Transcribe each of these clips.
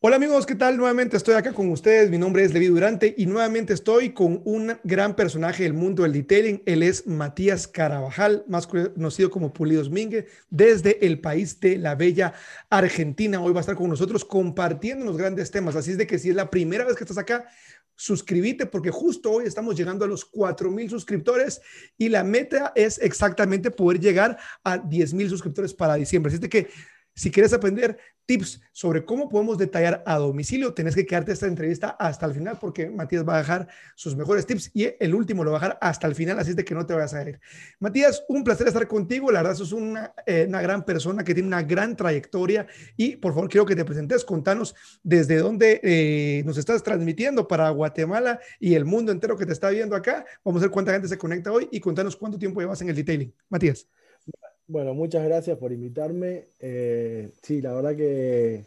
Hola amigos, ¿qué tal? Nuevamente estoy acá con ustedes. Mi nombre es Levi Durante y nuevamente estoy con un gran personaje del mundo del detailing. Él es Matías Carabajal, más conocido como Pulidos Mingue, desde el país de la bella Argentina. Hoy va a estar con nosotros compartiendo los grandes temas. Así es de que si es la primera vez que estás acá, suscríbete porque justo hoy estamos llegando a los 4 mil suscriptores y la meta es exactamente poder llegar a 10 mil suscriptores para diciembre. Así es de que si quieres aprender tips sobre cómo podemos detallar a domicilio, tenés que quedarte esta entrevista hasta el final porque Matías va a dejar sus mejores tips y el último lo va a dejar hasta el final, así es de que no te vayas a ir. Matías, un placer estar contigo. La verdad, sos una, eh, una gran persona que tiene una gran trayectoria y por favor quiero que te presentes, contanos desde dónde eh, nos estás transmitiendo para Guatemala y el mundo entero que te está viendo acá. Vamos a ver cuánta gente se conecta hoy y contanos cuánto tiempo llevas en el detailing. Matías. Bueno, muchas gracias por invitarme. Eh, sí, la verdad que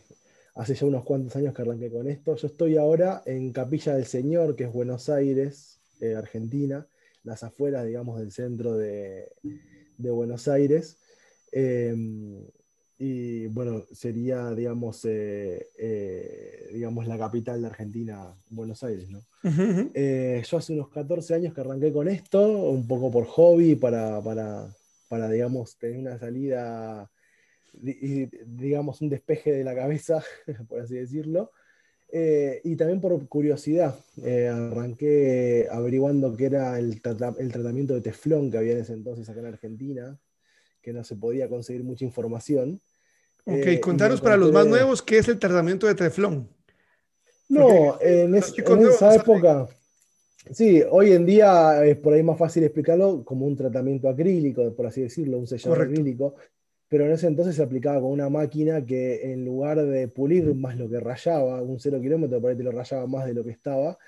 hace ya unos cuantos años que arranqué con esto. Yo estoy ahora en Capilla del Señor, que es Buenos Aires, eh, Argentina, las afueras, digamos, del centro de, Buenos Aires. Em, y bueno, sería, digamos, eh, digamos, la capital de Argentina, Buenos Aires, ¿no? yo hace unos 14 años que arranqué con esto, un poco por hobby, para, para para, digamos, tener una salida, digamos, un despeje de la cabeza, por así decirlo. Eh, y también por curiosidad, eh, arranqué averiguando qué era el, el, tratamiento de teflón que había en ese entonces acá en Argentina, que no se podía conseguir mucha información. Ok, eh, contaros para los más nuevos qué es el tratamiento de teflón. No, en, esa época, Sí, hoy en día es por ahí más fácil explicarlo como un tratamiento acrílico, por así decirlo, un sellador acrílico, pero en ese entonces se aplicaba con una máquina que en lugar de pulir más lo que rayaba, un cero kilómetro por ahí te lo rayaba más de lo que estaba,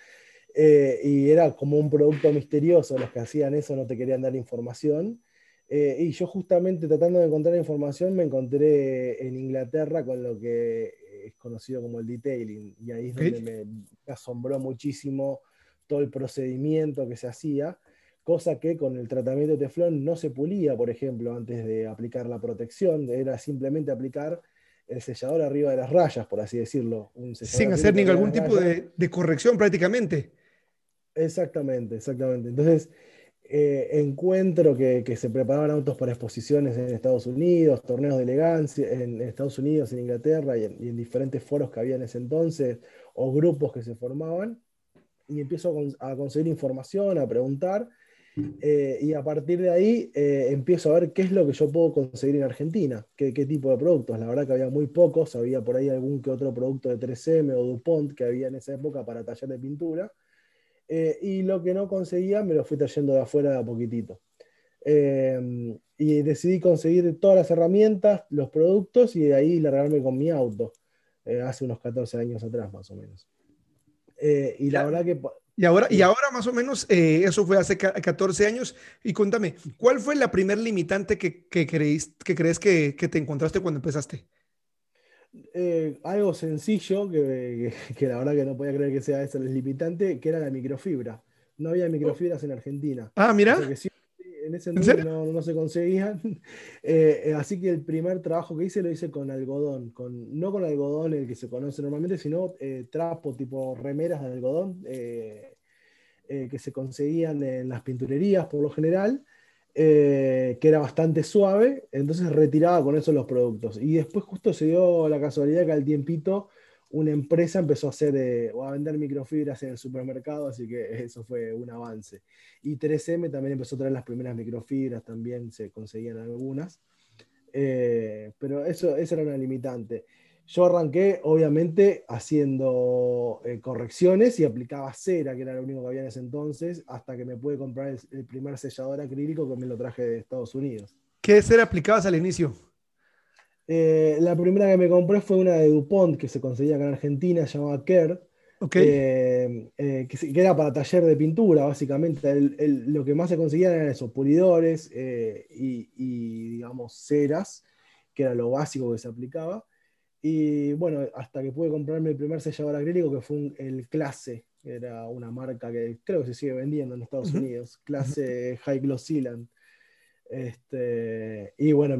eh, y era como un producto misterioso, los que hacían eso no te querían dar información, eh, y yo justamente tratando de encontrar información me encontré en Inglaterra con lo que es conocido como el detailing, y ahí es donde me asombró muchísimo todo el procedimiento que se hacía, cosa que con el tratamiento de teflón no se pulía, por ejemplo, antes de aplicar la protección, era simplemente aplicar el sellador arriba de las rayas, por así decirlo. Sin hacer ningún tipo de, corrección prácticamente. Exactamente, exactamente. Entonces, eh, encuentro que, se preparaban autos para exposiciones en Estados Unidos, torneos de elegancia en, Estados Unidos, en Inglaterra y en, diferentes foros que había en ese entonces, o grupos que se formaban y empiezo a, conseguir información, a preguntar, eh, y a partir de ahí eh, empiezo a ver qué es lo que yo puedo conseguir en Argentina, qué, tipo de productos. La verdad que había muy pocos, había por ahí algún que otro producto de 3M o DuPont que había en esa época para taller de pintura, eh, y lo que no conseguía me lo fui trayendo de afuera de a poquitito. y decidí conseguir todas las herramientas, los productos, y de ahí largarme con mi auto, hace unos 14 años atrás más o menos. Eh, y la verdad que... Y ahora, y ahora más o menos, eh, eso fue hace 14 años. Y cuéntame, ¿cuál fue la primer limitante que, que, creéis, que crees que, que, te encontraste cuando empezaste? Eh, algo sencillo, que, que, la verdad que no podía creer que sea eso el limitante, que era la microfibra. No había microfibras en Argentina. Ah, mira en ese entonces no, se conseguían. Eh, eh, así que el primer trabajo que hice lo hice con algodón, con, no con algodón el que se conoce normalmente, sino eh, trapo tipo remeras de algodón que se conseguían en las pinturerías por lo general, que era bastante suave, entonces retiraba con eso los productos. Y después justo se dio la casualidad que al tiempito una empresa empezó a hacer eh, o a vender microfibras en el supermercado, así que eso fue un avance. Y 3M también empezó a traer las primeras microfibras, también se conseguían algunas, eh, pero eso, eso era una limitante. Yo arranqué, obviamente, haciendo eh, correcciones y aplicaba cera, que era lo único que había en ese entonces, hasta que me pude comprar el, el primer sellador acrílico que me lo traje de Estados Unidos. ¿Qué cera aplicabas al inicio? Eh, la primera que me compré fue una de DuPont que se conseguía acá en Argentina, se llamaba Kerr. Eh, eh, que, era para taller de pintura, básicamente. lo que más se conseguía eran esos pulidores y, digamos, ceras, que era lo básico que se aplicaba. Y bueno, hasta que pude comprarme el primer sellador acrílico, que fue el Clase, que era una marca que creo que se sigue vendiendo en Estados Unidos, Clase High Gloss Sealant. Este, y bueno,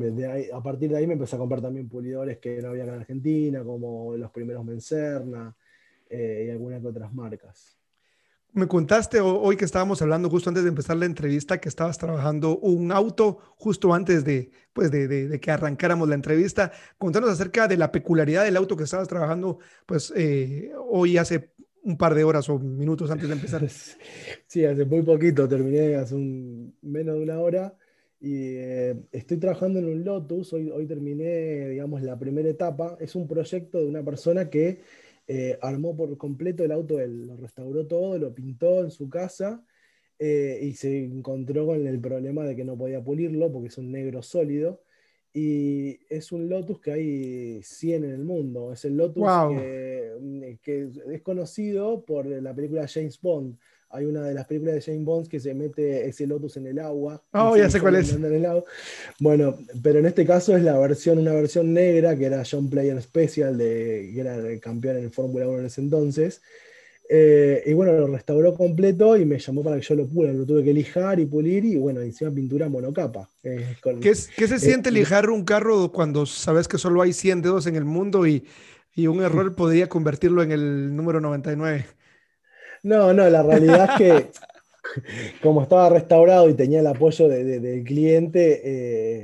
a partir de ahí me empecé a comprar también pulidores que no había en Argentina, como los primeros Mencerna eh, y algunas otras marcas. Me contaste hoy que estábamos hablando justo antes de empezar la entrevista que estabas trabajando un auto justo antes de, pues de, que arrancáramos la entrevista. Contanos acerca de la peculiaridad del auto que estabas trabajando pues eh, hoy hace un par de horas o minutos antes de empezar. Sí, hace muy poquito, terminé hace un, menos de una hora y eh, estoy trabajando en un Lotus. Hoy, hoy terminé, digamos, la primera etapa. Es un proyecto de una persona que eh, armó por completo el auto, él lo restauró todo, lo pintó en su casa eh, y se encontró con el problema de que no podía pulirlo porque es un negro sólido. Y es un Lotus que hay 100 en el mundo. Es el Lotus que, que, es conocido por la película James Bond hay una de las películas de James Bond que se mete ese Lotus en el agua. Oh, ya sé cuál es. Bueno, pero en este caso es la versión, una versión negra que era John Player Special, de, que era el campeón en el Fórmula 1 en ese entonces. Eh, y bueno, lo restauró completo y me llamó para que yo lo pule. Lo tuve que lijar y pulir y bueno, encima pintura monocapa. Eh, ¿Qué, se siente lijar un carro cuando sabes que solo hay 100 dedos en el mundo y, y un error podría convertirlo en el número 99? No, no, la realidad es que como estaba restaurado y tenía el apoyo del cliente,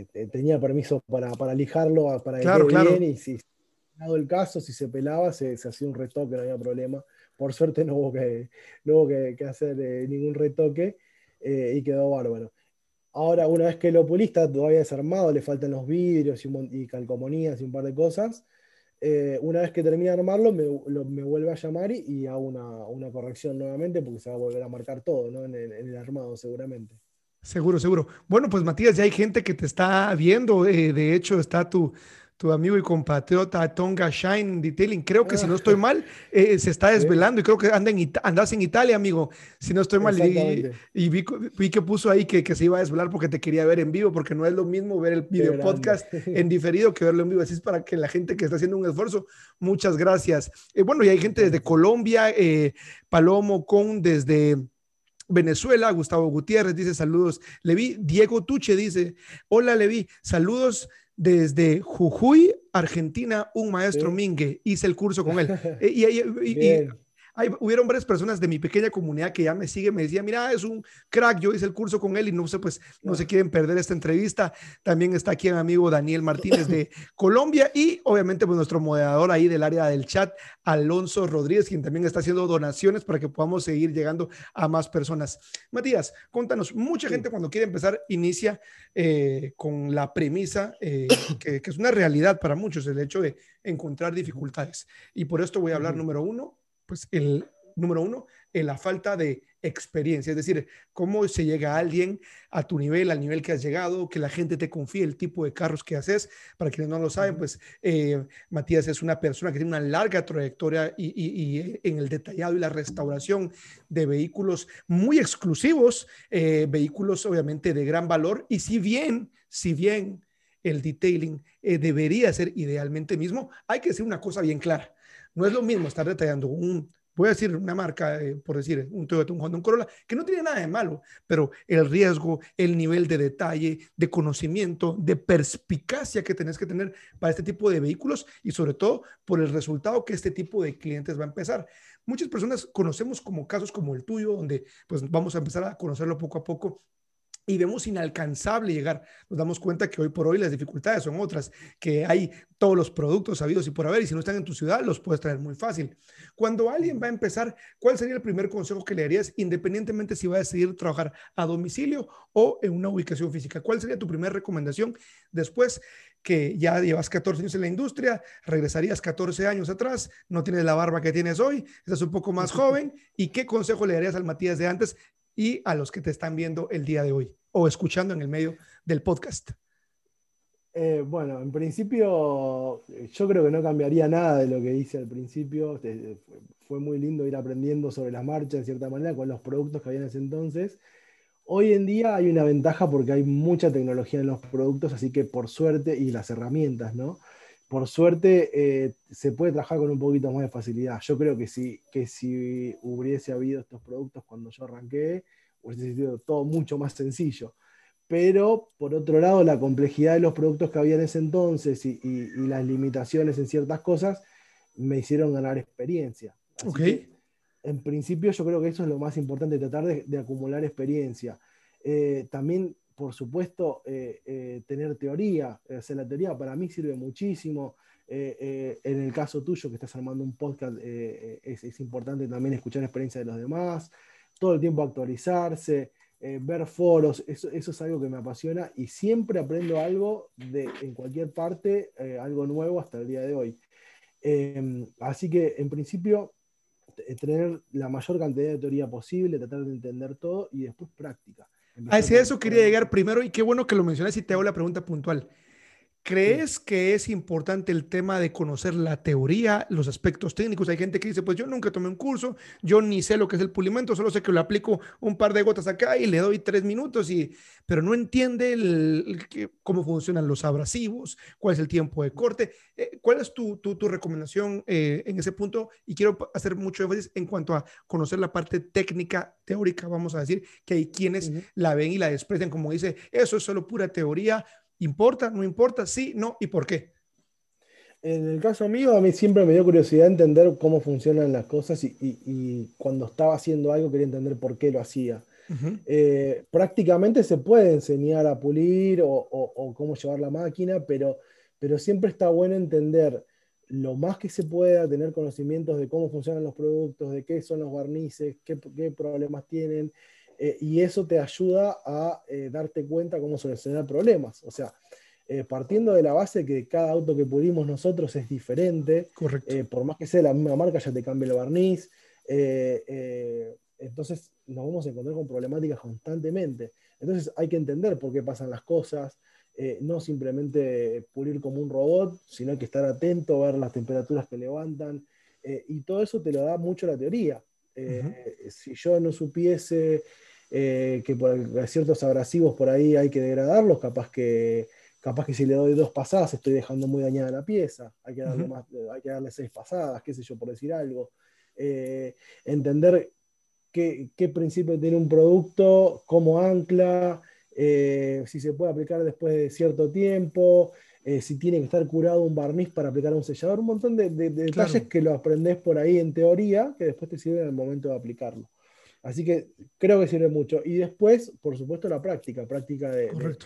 eh, tenía permiso para, para lijarlo, para que claro, bien y si dado el caso, si se pelaba, se, hacía un retoque, no había problema. Por suerte no hubo que, no hubo que, hacer eh, ningún retoque eh, y quedó bárbaro. Ahora, una vez que lo pulista, todavía desarmado, le faltan los vidrios y, y calcomanías y un par de cosas. Eh, una vez que termine de armarlo, me, vuelve a llamar y, hago una, corrección nuevamente porque se va a volver a marcar todo ¿no? en, el, armado seguramente. Seguro, seguro. Bueno, pues Matías, ya hay gente que te está viendo. Eh, de hecho, está tu, tu amigo y compatriota Tonga Shine Detailing. Creo que si no estoy mal, eh, se está desvelando y creo que anda en andas en Italia, amigo. Si no estoy mal. Y, vi, que puso ahí que, que, se iba a desvelar porque te quería ver en vivo, porque no es lo mismo ver el video podcast en diferido que verlo en vivo. Así es para que la gente que está haciendo un esfuerzo, muchas gracias. Eh, bueno, y hay gente desde Colombia, eh, Palomo Con desde... Venezuela, Gustavo Gutiérrez dice saludos. Levi, Diego Tuche dice, hola Levi, saludos desde Jujuy, Argentina, un maestro Mingue. Hice el curso con él. Eh, y, y, hubieron varias personas de mi pequeña comunidad que ya me siguen, me decían, mira, es un crack, yo hice el curso con él y no sé, pues no se quieren perder esta entrevista. También está aquí mi amigo Daniel Martínez de Colombia y obviamente pues nuestro moderador ahí del área del chat, Alonso Rodríguez, quien también está haciendo donaciones para que podamos seguir llegando a más personas. Matías, contanos, mucha gente cuando quiere empezar inicia eh, con la premisa eh, que, que es una realidad para muchos, el hecho de encontrar dificultades. Y por esto voy a hablar número uno, pues el número uno, en la falta de experiencia, es decir, cómo se llega a alguien a tu nivel, al nivel que has llegado, que la gente te confíe el tipo de carros que haces. Para quienes no lo saben, pues eh, Matías es una persona que tiene una larga trayectoria y, en el detallado y la restauración de vehículos muy exclusivos, eh, vehículos obviamente de gran valor. Y si bien, si bien el detailing eh, debería ser idealmente mismo, hay que decir una cosa bien clara no es lo mismo estar detallando un, voy a decir una marca, eh, por decir, un Toyota, un Honda, un Corolla, que no tiene nada de malo, pero el riesgo, el nivel de detalle, de conocimiento, de perspicacia que tenés que tener para este tipo de vehículos y sobre todo por el resultado que este tipo de clientes va a empezar. Muchas personas conocemos como casos como el tuyo, donde pues vamos a empezar a conocerlo poco a poco y vemos inalcanzable llegar. Nos damos cuenta que hoy por hoy las dificultades son otras, que hay todos los productos sabidos y por haber, y si no están en tu ciudad, los puedes traer muy fácil. Cuando alguien va a empezar, ¿cuál sería el primer consejo que le darías, independientemente si va a decidir trabajar a domicilio o en una ubicación física? ¿Cuál sería tu primera recomendación después que ya llevas 14 años en la industria, regresarías 14 años atrás, no tienes la barba que tienes hoy, estás un poco más joven, ¿y qué consejo le darías al Matías de antes y a los que te están viendo el día de hoy? O escuchando en el medio del podcast? Eh, bueno, en principio yo creo que no cambiaría nada de lo que hice al principio. Este, fue muy lindo ir aprendiendo sobre las marchas de cierta manera con los productos que había en ese entonces. Hoy en día hay una ventaja porque hay mucha tecnología en los productos, así que por suerte, y las herramientas, ¿no? Por suerte eh, se puede trabajar con un poquito más de facilidad. Yo creo que si, que si hubiese habido estos productos cuando yo arranqué, hubiese sido todo mucho más sencillo. pero por otro lado la complejidad de los productos que había en ese entonces y, las limitaciones en ciertas cosas me hicieron ganar experiencia. en principio yo creo que eso es lo más importante, tratar de, acumular experiencia. Eh, también, por supuesto, eh, eh, tener teoría. O la teoría para mí sirve muchísimo. en el caso tuyo, que estás armando un podcast, es, es, importante también escuchar la experiencia de los demás, todo el tiempo actualizarse. Eh, ver foros, eso, es algo que me apasiona y siempre aprendo algo de, en cualquier parte, eh, algo nuevo hasta el día de hoy. Em, así que en principio, tener la mayor cantidad de teoría posible, tratar de entender todo y después práctica. A eso quería llegar primero y qué bueno que lo mencionas y te hago la pregunta puntual. ¿Crees que es importante el tema de conocer la teoría, los aspectos técnicos? Hay gente que dice, pues yo nunca tomé un curso, yo ni sé lo que es el pulimento, solo sé que lo aplico un par de gotas acá y le doy tres minutos, y, pero no entiende el, cómo funcionan los abrasivos, cuál es el tiempo de corte. Eh, ¿Cuál es tu, tu, recomendación eh, en ese punto? Y quiero hacer mucho énfasis en cuanto a conocer la parte técnica, teórica, vamos a decir, que hay quienes la ven y la desprecian como dice, eso es solo pura teoría ¿Importa? ¿No importa? Sí, no y por qué. En el caso mío, a mí siempre me dio curiosidad entender cómo funcionan las cosas y, cuando estaba haciendo algo quería entender por qué lo hacía. Eh, prácticamente se puede enseñar a pulir o, cómo llevar la máquina, pero, pero siempre está bueno entender lo más que se pueda, tener conocimientos de cómo funcionan los productos, de qué son los barnices, qué, problemas tienen, eh, y eso te ayuda a eh, darte cuenta cómo solucionar problemas. O sea, eh, partiendo de la base que cada auto que pudimos nosotros es diferente, por más que sea la misma marca, ya te cambia el barniz. entonces nos vamos a encontrar con problemáticas constantemente. Entonces hay que entender por qué pasan las cosas, no simplemente pulir como un robot, sino hay que estar atento, ver las temperaturas que levantan, y todo eso te lo da mucho la teoría. Si yo no supiese eh, que por ciertos abrasivos por ahí hay que degradarlos, capaz que, capaz que si le doy dos pasadas estoy dejando muy dañada la pieza, hay que darle, más, hay que darle seis pasadas, qué sé yo, por decir algo. Eh, entender qué, qué, principio tiene un producto, cómo ancla, eh, si se puede aplicar después de cierto tiempo, si tiene que estar curado un barniz para aplicar un sellador, un montón de, detalles que lo aprendes por ahí en teoría, que después te sirven en el momento de aplicarlo. Así que creo que sirve mucho. Y después, por supuesto, la práctica, práctica de... Correcto.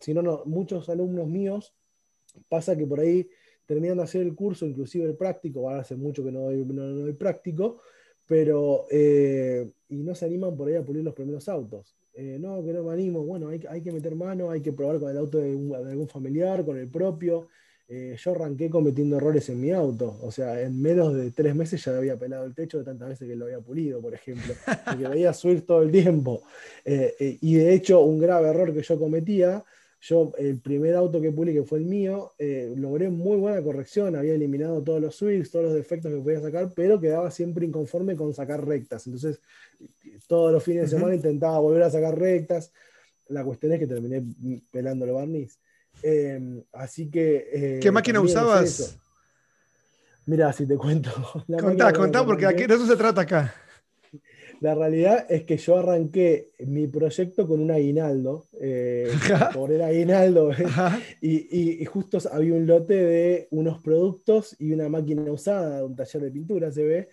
si no, no, muchos alumnos míos pasa que por ahí terminan de hacer el curso, inclusive el práctico, ahora hace mucho que no doy, no, práctico, pero eh, y no se animan por ahí a pulir los primeros autos. Eh, no, que no me animo, bueno, hay, hay, que meter mano, hay que probar con el auto de, de algún familiar, con el propio, eh, yo arranqué cometiendo errores en mi auto. O sea, en menos de tres meses ya había pelado el techo de tantas veces que lo había pulido, por ejemplo. Porque veía subir todo el tiempo. Eh, eh, y de hecho, un grave error que yo cometía, yo el primer auto que pulí, que fue el mío, logré muy buena corrección. Había eliminado todos los swings, todos los defectos que podía sacar, pero quedaba siempre inconforme con sacar rectas. Entonces, todos los fines de semana intentaba volver a sacar rectas. La cuestión es que terminé pelando el barniz. Em, así que. Eh, ¿Qué máquina usabas? Mira, si te cuento. contá, contá, porque aquí, de eso se trata acá. La realidad es que yo arranqué mi proyecto con un aguinaldo, eh, por el aguinaldo, y, y, justo había un lote de unos productos y una máquina usada, un taller de pintura se ve,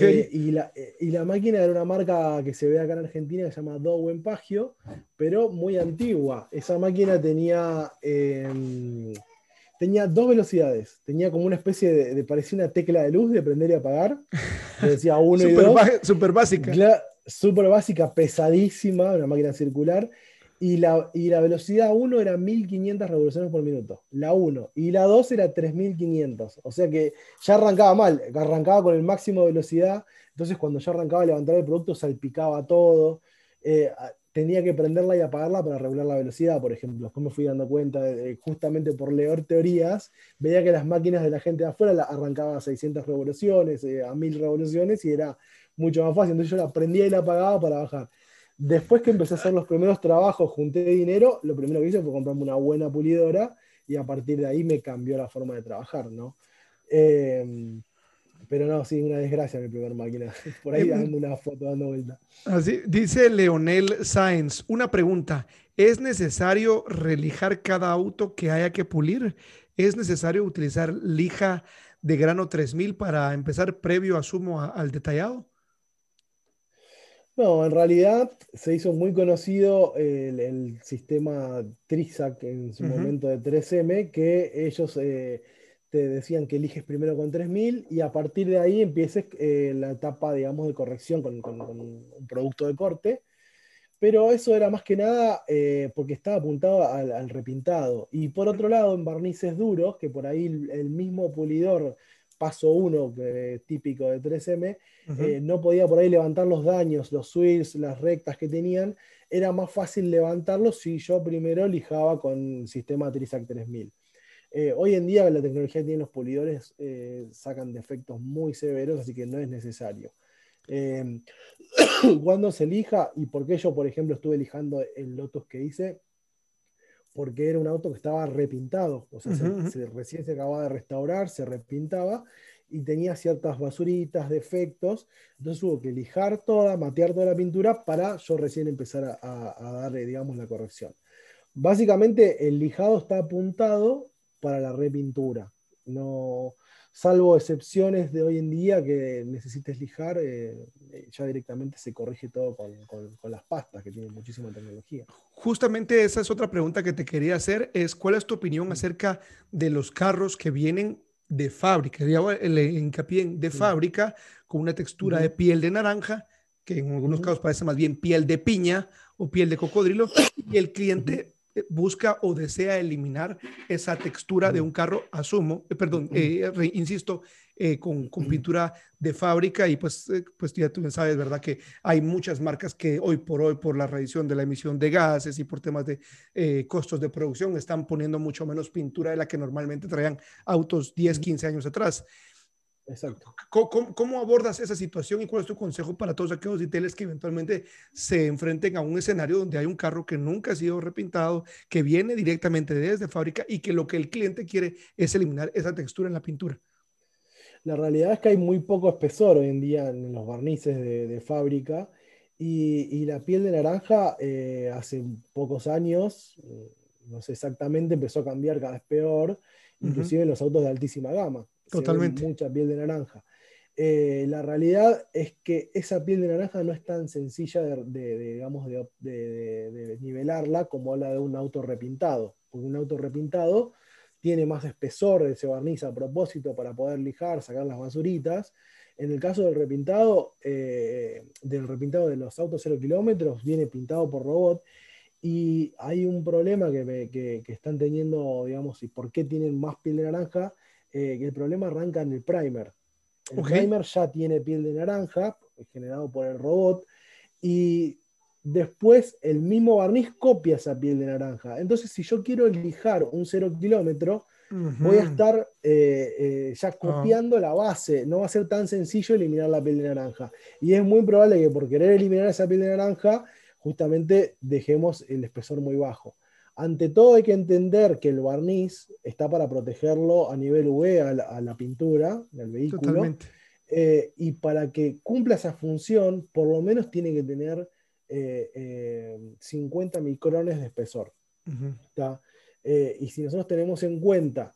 eh, y, la, eh, y, la, máquina era una marca que se ve acá en Argentina que se llama Dowen Pagio, pero muy antigua. Esa máquina tenía... Em, tenía dos velocidades. Tenía como una especie de, parecía una tecla de luz de prender y apagar. decía uno y dos. Super básica. Super básica, pesadísima, una máquina circular. Y la, y la velocidad 1 era 1500 revoluciones por minuto. La 1. Y la 2 era 3500. O sea que ya arrancaba mal. Arrancaba con el máximo de velocidad. Entonces cuando yo arrancaba a levantar el producto salpicaba todo. Eh, tenía que prenderla y apagarla para regular la velocidad, por ejemplo. Después me fui dando cuenta, justamente por leer teorías, veía que las máquinas de la gente de afuera arrancaban a 600 revoluciones, eh, a 1000 revoluciones, y era mucho más fácil. Entonces yo la prendía y la apagaba para bajar. Después que empecé a hacer los primeros trabajos, junté dinero, lo primero que hice fue comprarme una buena pulidora y a partir de ahí me cambió la forma de trabajar, ¿no? Eh, Pero no, sí, una desgracia mi primer máquina. Por ahí dando una foto dando vuelta. Así, dice Leonel Sáenz, una pregunta. ¿Es necesario relijar cada auto que haya que pulir? ¿Es necesario utilizar lija de grano 3000 para empezar previo, asumo, al detallado? No, en realidad se hizo muy conocido el, sistema Trisac en su momento de 3M, que ellos eh, te decían que eliges primero con 3000 y a partir de ahí empieces eh, la etapa, digamos, de corrección con, un producto de corte. Pero eso era más que nada eh, porque estaba apuntado al, repintado. Y por otro lado, en barnices duros, que por ahí el mismo pulidor paso 1, típico de 3M, eh, no podía por ahí levantar los daños, los swirls, las rectas que tenían. Era más fácil levantarlos si yo primero lijaba con sistema Trisac 3000. Eh, hoy en día la tecnología que tienen los pulidores eh, sacan defectos muy severos, así que no es necesario. cuando se elija y por qué yo, por ejemplo, estuve lijando el Lotus que hice, porque era un auto que estaba repintado, o sea, recién se acababa de restaurar, se repintaba y tenía ciertas basuritas, defectos, entonces hubo que lijar toda, matear toda la pintura para yo recién empezar a, a darle, digamos, la corrección. Básicamente el lijado está apuntado para la repintura, no, salvo excepciones de hoy en día que necesites lijar, eh, eh, ya directamente se corrige todo con, las pastas, que tienen muchísima tecnología. Justamente esa es otra pregunta que te quería hacer, es cuál es tu opinión acerca de los carros que vienen de fábrica, le hincapié en de fábrica, con una textura de piel de naranja, que en algunos casos parece más bien piel de piña o piel de cocodrilo, y el cliente busca o desea eliminar esa textura de un carro, asumo, eh, perdón, eh, insisto, con, pintura de fábrica y pues, pues ya tú sabes, ¿verdad? Que hay muchas marcas que hoy por hoy, por la reducción de la emisión de gases y por temas de costos de producción, están poniendo mucho menos pintura de la que normalmente traían autos 10, 15 años atrás. Exacto. ¿Cómo, abordas esa situación y cuál es tu consejo para todos aquellos retailers que eventualmente se enfrenten a un escenario donde hay un carro que nunca ha sido repintado, que viene directamente desde fábrica y que lo que el cliente quiere es eliminar esa textura en la pintura? La realidad es que hay muy poco espesor hoy en día en los barnices de, fábrica y, la piel de naranja eh, hace pocos años, eh, no sé exactamente, empezó a cambiar cada vez peor, inclusive en los autos de altísima gama. Totalmente. mucha piel de naranja. Eh, la realidad es que esa piel de naranja no es tan sencilla de, digamos, de, nivelarla como la de un auto repintado, porque un auto repintado tiene más espesor de ese barniz a propósito para poder lijar, sacar las basuritas. En el caso del repintado, eh, del repintado de los autos 0 kilómetros, viene pintado por robot y hay un problema que, que, que, están teniendo, digamos, y por qué tienen más piel de naranja, eh, el problema arranca en el primer. El primer ya tiene piel de naranja, generado por el robot, y después el mismo barniz copia esa piel de naranja. Entonces, si yo quiero lijar un 0 kilómetro, voy a estar eh, eh, ya ah. copiando la base. No va a ser tan sencillo eliminar la piel de naranja. Y es muy probable que por querer eliminar esa piel de naranja, justamente dejemos el espesor muy bajo. Ante todo hay que entender que el barniz está para protegerlo a nivel UV a la, pintura del vehículo. Eh, y para que cumpla esa función, por lo menos tiene que tener 50 eh, eh, micrones de espesor. y si nosotros tenemos en cuenta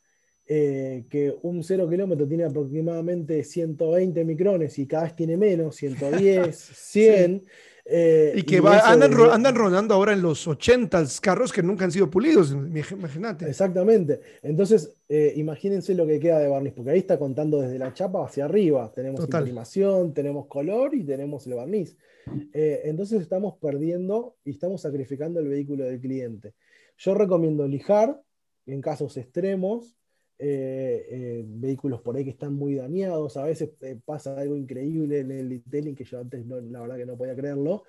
que un 0 kilómetro tiene aproximadamente 120 micrones y cada vez tiene menos, 110, 100, eh, y que andan, andan rodando ahora en los 80 carros que nunca han sido pulidos, imagínate. Exactamente. Entonces, eh, imagínense lo que queda de barniz, porque ahí está contando desde la chapa hacia arriba. Tenemos animación, tenemos color y tenemos el barniz. Eh, entonces estamos perdiendo y estamos sacrificando el vehículo del cliente. Yo recomiendo lijar en casos extremos, eh, eh, vehículos por ahí que están muy dañados, a veces eh, pasa algo increíble en el detailing que yo antes la verdad que no podía creerlo,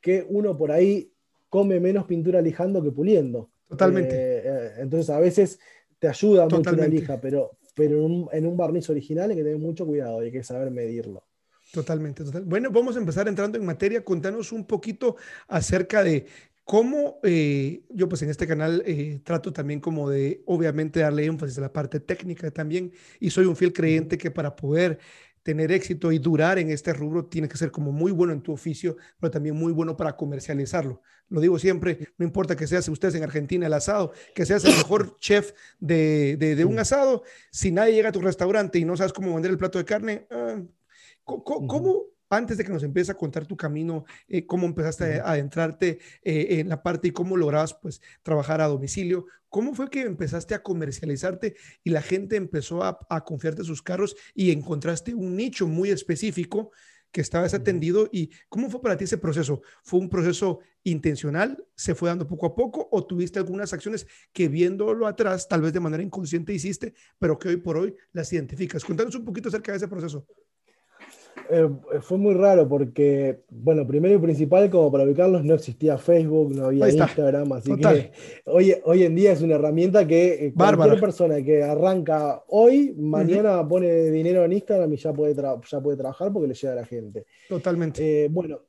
que uno por ahí come menos pintura lijando que puliendo. Totalmente. entonces a veces te ayuda mucho la lija, pero, pero en, un, barniz original hay que tener mucho cuidado, hay que saber medirlo. Totalmente, total. Bueno, vamos a empezar entrando en materia. Contanos un poquito acerca de ¿Cómo eh, yo pues en este canal eh, trato también como de obviamente darle énfasis a la parte técnica también y soy un fiel creyente que para poder tener éxito y durar en este rubro, tiene que ser como muy bueno en tu oficio, pero también muy bueno para comercializarlo. Lo digo siempre, no importa que seas ustedes en Argentina el asado, que seas el mejor chef de, un asado, si nadie llega a tu restaurante y no sabes cómo vender el plato de carne, ah, ¿cómo, antes de que nos empieces a contar tu camino, eh, cómo empezaste a adentrarte eh, en la parte y cómo lograbas pues trabajar a domicilio, ¿cómo fue que empezaste a comercializarte y la gente empezó a, a confiarte sus carros y encontraste un nicho muy específico que estabas atendido y cómo fue para ti ese proceso? ¿Fue un proceso intencional? ¿Se fue dando poco a poco o tuviste algunas acciones que viéndolo atrás, tal vez de manera inconsciente hiciste, pero que hoy por hoy las identificas? Cuéntanos un poquito acerca de ese proceso. Eh, fue muy raro porque, bueno, primero y principal, como para ubicarlos, no existía Facebook, no había Instagram, así que hoy, hoy en día es una herramienta que eh, cualquier persona que arranca hoy, mañana pone dinero en Instagram y ya puede, ya puede trabajar porque le llega a la gente. Totalmente. Eh, bueno,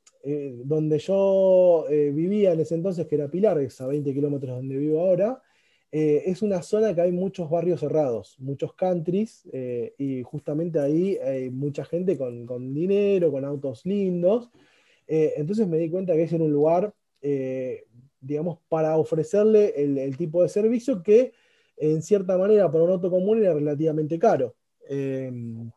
donde yo vivía en ese entonces, que era Pilar, es a 20 kilómetros donde vivo ahora, eh, es una zona que hay muchos barrios cerrados, muchos countries, eh, y justamente ahí hay mucha gente con, dinero, con autos lindos. Eh, entonces me di cuenta que es en un lugar, digamos, para ofrecerle el, tipo de servicio que en cierta manera para un auto común era relativamente caro. Em,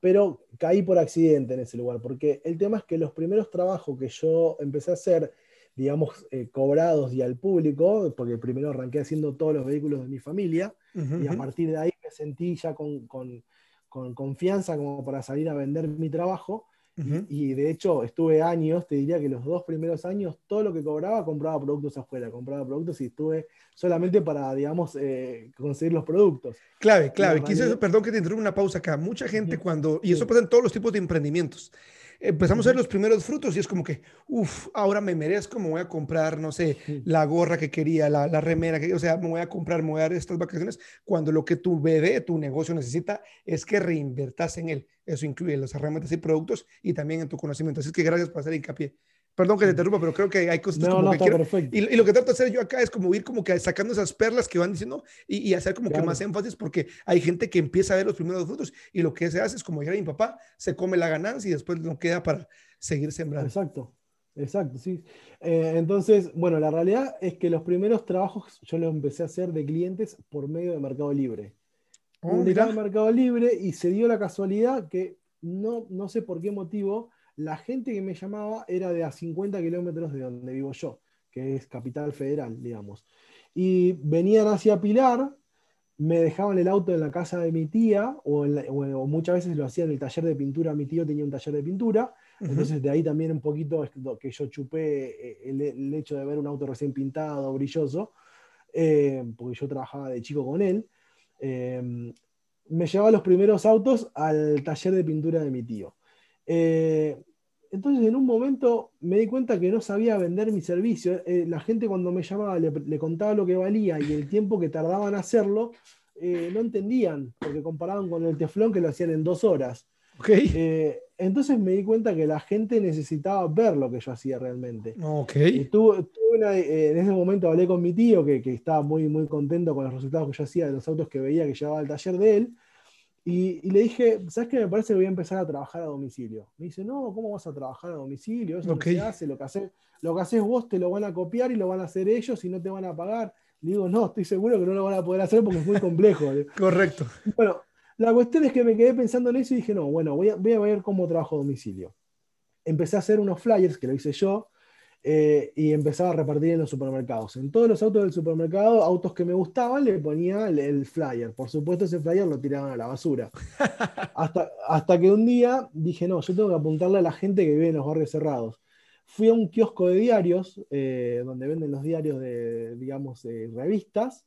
pero caí por accidente en ese lugar, porque el tema es que los primeros trabajos que yo empecé a hacer, digamos, eh, cobrados y al público, porque primero arranqué haciendo todos los vehículos de mi familia, y a partir de ahí me sentí ya con, con, con confianza como para salir a vender mi trabajo. y, de hecho estuve años, te diría que los dos primeros años, todo lo que cobraba, compraba productos afuera, compraba productos y estuve solamente para, digamos, eh, conseguir los productos. Clave, clave. Quise, perdón que te interrumpa una pausa acá. Mucha gente cuando, y eso pasa en todos los tipos de emprendimientos, empezamos a ver los primeros frutos y es como que, uff, ahora me merezco, me voy a comprar, no sé, la gorra que quería, la, la remera, que, o sea, me voy a comprar, me voy a dar estas vacaciones, cuando lo que tu bebé, tu negocio necesita es que reinvertas en él. Eso incluye las herramientas y productos y también en tu conocimiento. Así que gracias por hacer hincapié. Perdón que te interrumpa, pero creo que hay cosas no, no, que quiero. Perfecto. Y, lo que trato de hacer yo acá es como ir como que sacando esas perlas que van diciendo y, hacer como que más énfasis porque hay gente que empieza a ver los primeros frutos y lo que se hace es como a mi papá, se come la ganancia y después no queda para seguir sembrando. Exacto, exacto, sí. Eh, entonces, bueno, la realidad es que los primeros trabajos yo los empecé a hacer de clientes por medio de Mercado Libre. Oh, de Mercado Libre y se dio la casualidad que no, no sé por qué motivo la gente que me llamaba era de a 50 kilómetros de donde vivo yo, que es Capital Federal, digamos. Y venían hacia Pilar, me dejaban el auto en la casa de mi tía, o, muchas veces lo hacían en el taller de pintura, mi tío tenía un taller de pintura, entonces de ahí también un poquito que yo chupé eh, el, hecho de ver un auto recién pintado, brilloso, eh, porque yo trabajaba de chico con él. Eh, me llevaba los primeros autos al taller de pintura de mi tío. Eh, entonces en un momento me di cuenta que no sabía vender mi servicio. Eh, la gente cuando me llamaba le, contaba lo que valía y el tiempo que tardaban en hacerlo, eh, no entendían, porque comparaban con el teflón que lo hacían en dos horas. entonces me di cuenta que la gente necesitaba ver lo que yo hacía realmente. Okay. en ese momento hablé con mi tío, que, que, estaba muy, muy contento con los resultados que yo hacía de los autos que veía que llevaba al taller de él. Y, le dije, ¿sabes qué? Me parece que voy a empezar a trabajar a domicilio. Me dice, no, ¿cómo vas a trabajar a domicilio? Eso no se hace, lo que, haces, lo que haces vos te lo van a copiar y lo van a hacer ellos y no te van a pagar. Le digo, no, estoy seguro que no lo van a poder hacer porque es muy complejo. Correcto. Bueno, la cuestión es que me quedé pensando en eso y dije, no, bueno, voy a, voy a ver cómo trabajo a domicilio. Empecé a hacer unos flyers, que lo hice yo, eh, y empezaba a repartir en los supermercados. En todos los autos del supermercado, autos que me gustaban, le ponía el, flyer. Por supuesto, ese flyer lo tiraban a la basura. hasta, hasta que un día dije, no, yo tengo que apuntarle a la gente que vive en los barrios cerrados. Fui a un kiosco de diarios, eh, donde venden los diarios de, digamos, revistas.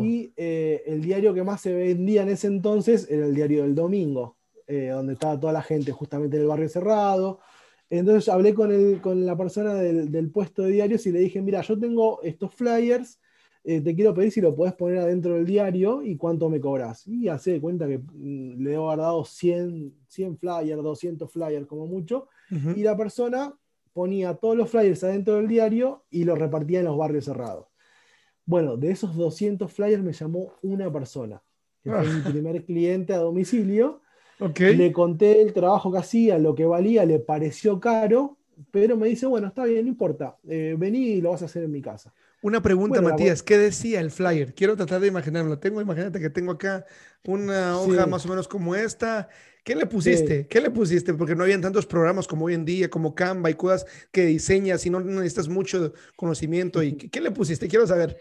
Y eh, el diario que más se vendía en ese entonces era el diario del domingo, donde estaba toda la gente justamente en el barrio cerrado entonces hablé con, el, con la persona del, puesto de diarios y le dije, mira, yo tengo estos flyers, eh, te quiero pedir si lo puedes poner adentro del diario y cuánto me cobras. Y hace de cuenta que mm, le debo haber dado 100, 100 flyers, 200 flyers como mucho, y la persona ponía todos los flyers adentro del diario y los repartía en los barrios cerrados. Bueno, de esos 200 flyers me llamó una persona, que fue mi primer cliente a domicilio Le conté el trabajo que hacía, lo que valía, le pareció caro, pero me dice, bueno, está bien, no importa, eh, vení y lo vas a hacer en mi casa. Una pregunta, Matías, ¿qué decía el flyer? Quiero tratar de imaginarlo. Tengo, imagínate que tengo acá una hoja más o menos como esta. ¿Qué le pusiste? ¿Qué le pusiste? Porque no habían tantos programas como hoy en día, como Canva y cosas que diseñas y no necesitas mucho conocimiento. ¿Y qué, le pusiste? Quiero saber.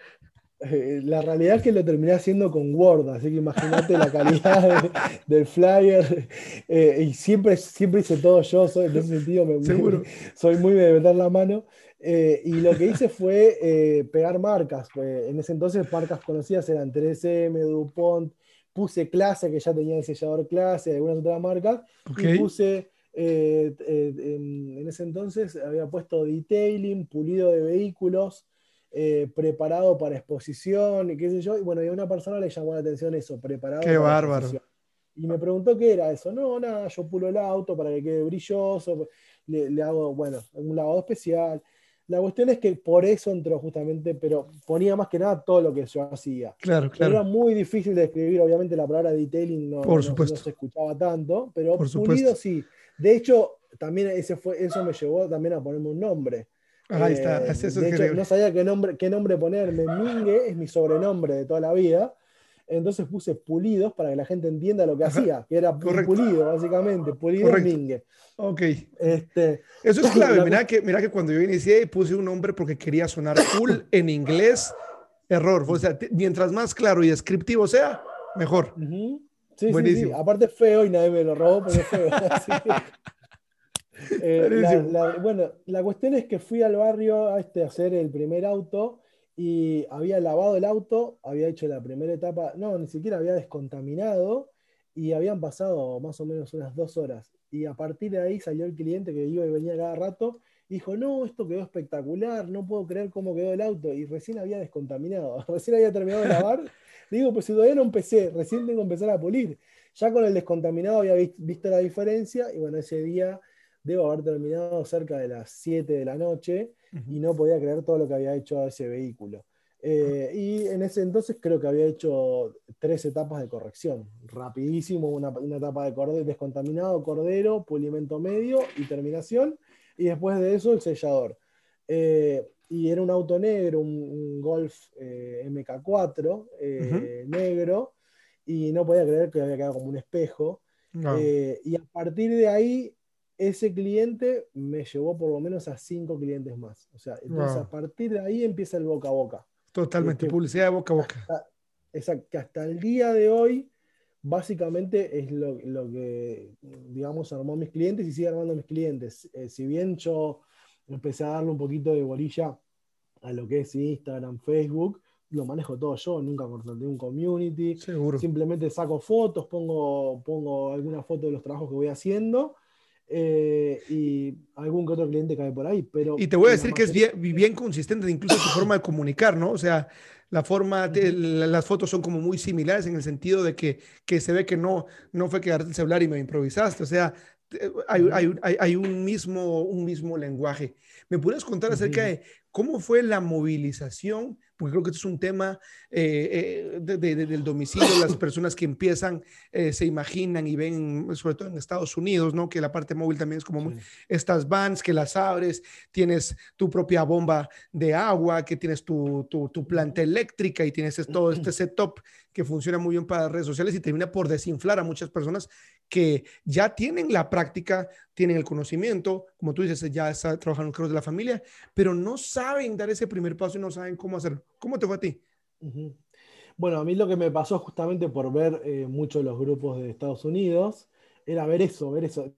Eh, la realidad es que lo terminé haciendo con Word, así que imagínate la calidad del flyer. Eh, y siempre, siempre hice todo yo, soy, en ese sentido me, Seguro. soy muy de meter la mano. Eh, y lo que hice fue pegar marcas. en ese entonces marcas conocidas eran 3M, DuPont. Puse clase, que ya tenía el sellador clase, algunas otras marcas. Y puse, en, ese entonces había puesto detailing, pulido de vehículos, preparado para exposición y qué sé yo. Y bueno, y a una persona le llamó la atención eso, preparado qué bárbaro. Y me preguntó qué era eso. No, nada, yo pulo el auto para que quede brilloso, le, le hago, bueno, un lavado especial. La cuestión es que por eso entró justamente, pero ponía más que nada todo lo que yo hacía. Claro, claro. Era muy difícil de escribir, obviamente la palabra detailing no, no, se escuchaba tanto, pero pulido sí. De hecho, también ese fue, eso me llevó también a ponerme un nombre. Ahí está, eh, eso de hecho, no sabía qué nombre, qué nombre ponerme. Mingue es mi sobrenombre de toda la vida. Entonces puse pulidos para que la gente entienda lo que hacía, que era pulido, básicamente, pulido Mingue. Ok. Este, Eso es clave. Mira que, mira que cuando yo inicié puse un nombre porque quería sonar cool en inglés. Error. O sea, mientras más claro y descriptivo sea, mejor. sí, Buenísimo. Sí, Aparte es feo y nadie me lo robó es feo. Eh, bueno, la cuestión es que fui al barrio a, este, a hacer el primer auto y había lavado el auto, había hecho la primera etapa, no, ni siquiera había descontaminado y habían pasado más o menos unas dos horas. Y a partir de ahí salió el cliente que iba y venía cada rato y dijo, no, esto quedó espectacular, no puedo creer cómo quedó el auto. Y recién había descontaminado, recién había terminado de lavar. Digo, pues si todavía no empecé, recién tengo que empezar a pulir. Ya con el descontaminado había visto la diferencia y bueno, ese día debo haber terminado cerca de las 7 de la noche y no podía creer todo lo que había hecho a ese vehículo. Eh, y en ese entonces creo que había hecho tres etapas de corrección. Rapidísimo, una, etapa de cordero, descontaminado, cordero, pulimento medio y terminación. Y después de eso el sellador. Eh, y era un auto negro, un, Golf eh, MK4 negro. Y no podía creer que había quedado como un espejo. y a partir de ahí ese cliente me llevó por lo menos a cinco clientes más. O sea, entonces a partir de ahí empieza el boca a boca. Totalmente, publicidad de boca a boca. exacto, que hasta el día de hoy, básicamente es lo, que, digamos, armó mis clientes y sigue armando mis clientes. Eh, si bien yo empecé a darle un poquito de bolilla a lo que es Instagram, Facebook, lo manejo todo yo, nunca contraté un community. Seguro. Simplemente saco fotos, pongo, pongo alguna foto de los trabajos que voy haciendo eh, y algún que otro cliente cae por ahí. Pero y te voy a decir que es bien, bien consistente, incluso tu forma de comunicar, ¿no? O sea, la forma, las fotos son como muy similares en el sentido de que, que se ve que no, no fue quedarte el celular y me improvisaste, o sea, hay, hay, hay, un, mismo, un mismo lenguaje. ¿Me puedes contar acerca de cómo fue la movilización porque creo que esto es un tema eh, eh, del domicilio, las personas que empiezan, eh, se imaginan y ven, sobre todo en Estados Unidos, ¿no? Que la parte móvil también es como estas vans que las abres, tienes tu propia bomba de agua, que tienes tu, tu, tu planta eléctrica y tienes todo este setup que funciona muy bien para redes sociales y termina por desinflar a muchas personas que ya tienen la práctica, tienen el conocimiento, como tú dices, ya está trabajando en los de la familia, pero no saben dar ese primer paso y no saben cómo hacerlo. ¿Cómo te fue a ti? Bueno, a mí lo que me pasó justamente por ver eh, muchos de los grupos de Estados Unidos era ver eso, ver eso,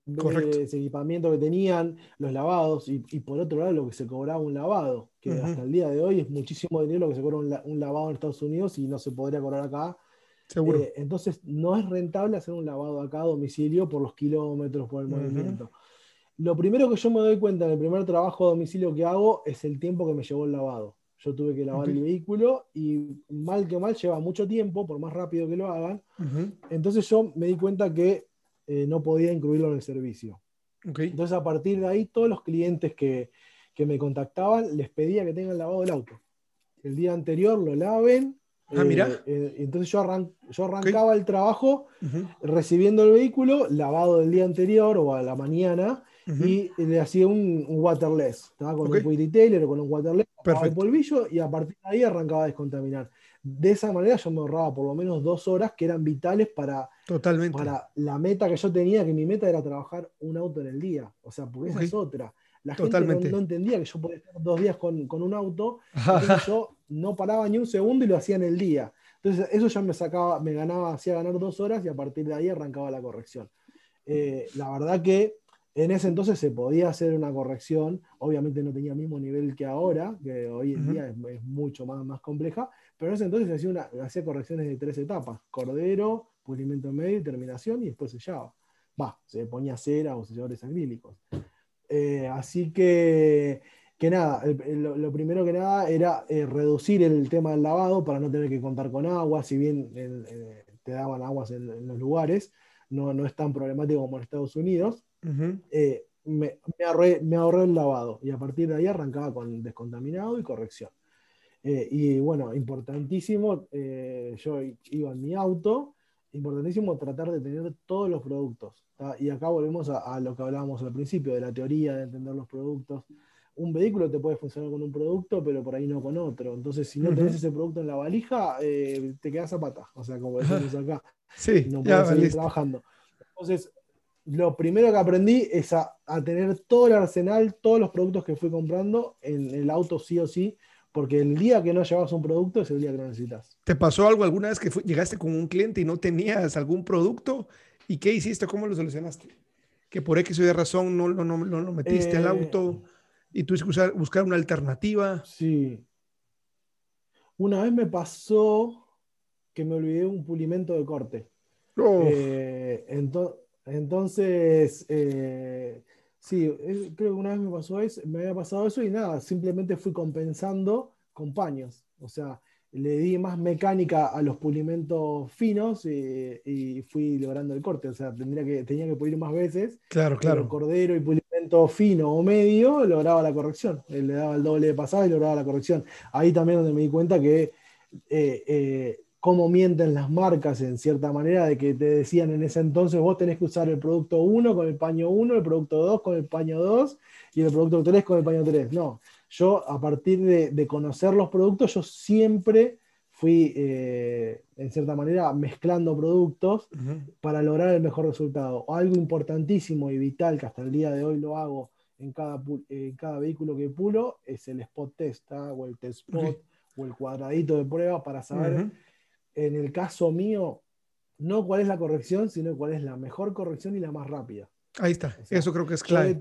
ese equipamiento que tenían, los lavados, y, por otro lado lo que se cobraba un lavado, que hasta el día de hoy es muchísimo dinero lo que se cobra un, lavado en Estados Unidos y no se podría cobrar acá. Seguro. Eh, entonces no es rentable hacer un lavado acá a domicilio por los kilómetros, por el movimiento. Lo primero que yo me doy cuenta en el primer trabajo a domicilio que hago es el tiempo que me llevó el lavado. Yo tuve que lavar el vehículo y mal que mal lleva mucho tiempo, por más rápido que lo hagan. Entonces yo me di cuenta que eh, no podía incluirlo en el servicio. Entonces a partir de ahí todos los clientes que, que, me contactaban les pedía que tengan lavado el auto. El día anterior lo laven, Ah, mira. Eh, eh, entonces yo, yo arrancaba el trabajo recibiendo el vehículo, lavado del día anterior o a la mañana, y le hacía un, waterless. Estaba con un un Taylor o con un waterless, el polvillo y a partir de ahí arrancaba a descontaminar. De esa manera yo me ahorraba por lo menos dos horas que eran vitales para, Totalmente. para la meta que yo tenía, que mi meta era trabajar un auto en el día. O sea, porque esa es otra. La gente no, entendía que yo podía estar dos días con, un auto, yo no paraba ni un segundo y lo hacía en el día. Entonces eso ya me sacaba, me ganaba, hacía ganar dos horas y a partir de ahí arrancaba la corrección. Eh, la verdad que en ese entonces se podía hacer una corrección, obviamente no tenía el mismo nivel que ahora, que hoy en día es, mucho más, más compleja, pero en ese entonces hacía, una, hacía correcciones de tres etapas, cordero, pulimento medio y terminación, y después sellaba. Va, se ponía cera o selladores acrílicos. Eh, así que, que nada, lo, primero que nada era eh, reducir el tema del lavado para no tener que contar con agua, si bien eh, te daban aguas en, los lugares, no, no, es tan problemático como en Estados Unidos. me, me, ahorré, me, ahorré, el lavado y a partir de ahí arrancaba con descontaminado y corrección. y bueno, importantísimo, yo iba en mi auto, importantísimo tratar de tener todos los productos. Y acá volvemos a, lo que hablábamos al principio, de la teoría de entender los productos. Un vehículo te puede funcionar con un producto, pero por ahí no con otro. Entonces, si no tenés ese producto en la valija, eh, te quedas a pata. O sea, como decimos acá. Sí, no puedes seguir trabajando. Entonces, lo primero que aprendí es a, tener todo el arsenal, todos los productos que fui comprando en el auto sí o sí, porque el día que no llevas un producto es el día que lo necesitas. ¿Te pasó algo alguna vez que llegaste con un cliente y no tenías algún producto? ¿Y qué hiciste? ¿Cómo lo solucionaste? Que por X o Y razón no, no, no, lo metiste al auto eh, y tuviste que buscar una alternativa. Sí. Una vez me pasó que me olvidé un pulimento de corte. Eh, entonces, eh, Sí, creo que una vez me pasó eso, me había pasado eso y nada, simplemente fui compensando con paños. O sea, le di más mecánica a los pulimentos finos y, fui logrando el corte. O sea, tendría que, tenía que pulir más veces. Claro, claro. Cordero y pulimento fino o medio lograba la corrección. Le daba el doble de pasada y lograba la corrección. Ahí también donde me di cuenta que eh, eh, cómo mienten las marcas en cierta manera, de que te decían en ese entonces vos tenés que usar el producto 1 con el paño 1, el producto 2 con el paño 2 y el producto 3 con el paño 3. No, yo a partir de, conocer los productos, yo siempre fui, eh, en cierta manera, mezclando productos para lograr el mejor resultado. Algo importantísimo y vital que hasta el día de hoy lo hago en cada, en cada vehículo que pulo es el spot test o el test spot o el cuadradito de prueba para saber en el caso mío, no cuál es la corrección, sino cuál es la mejor corrección y la más rápida. Ahí está, eso creo que es clave.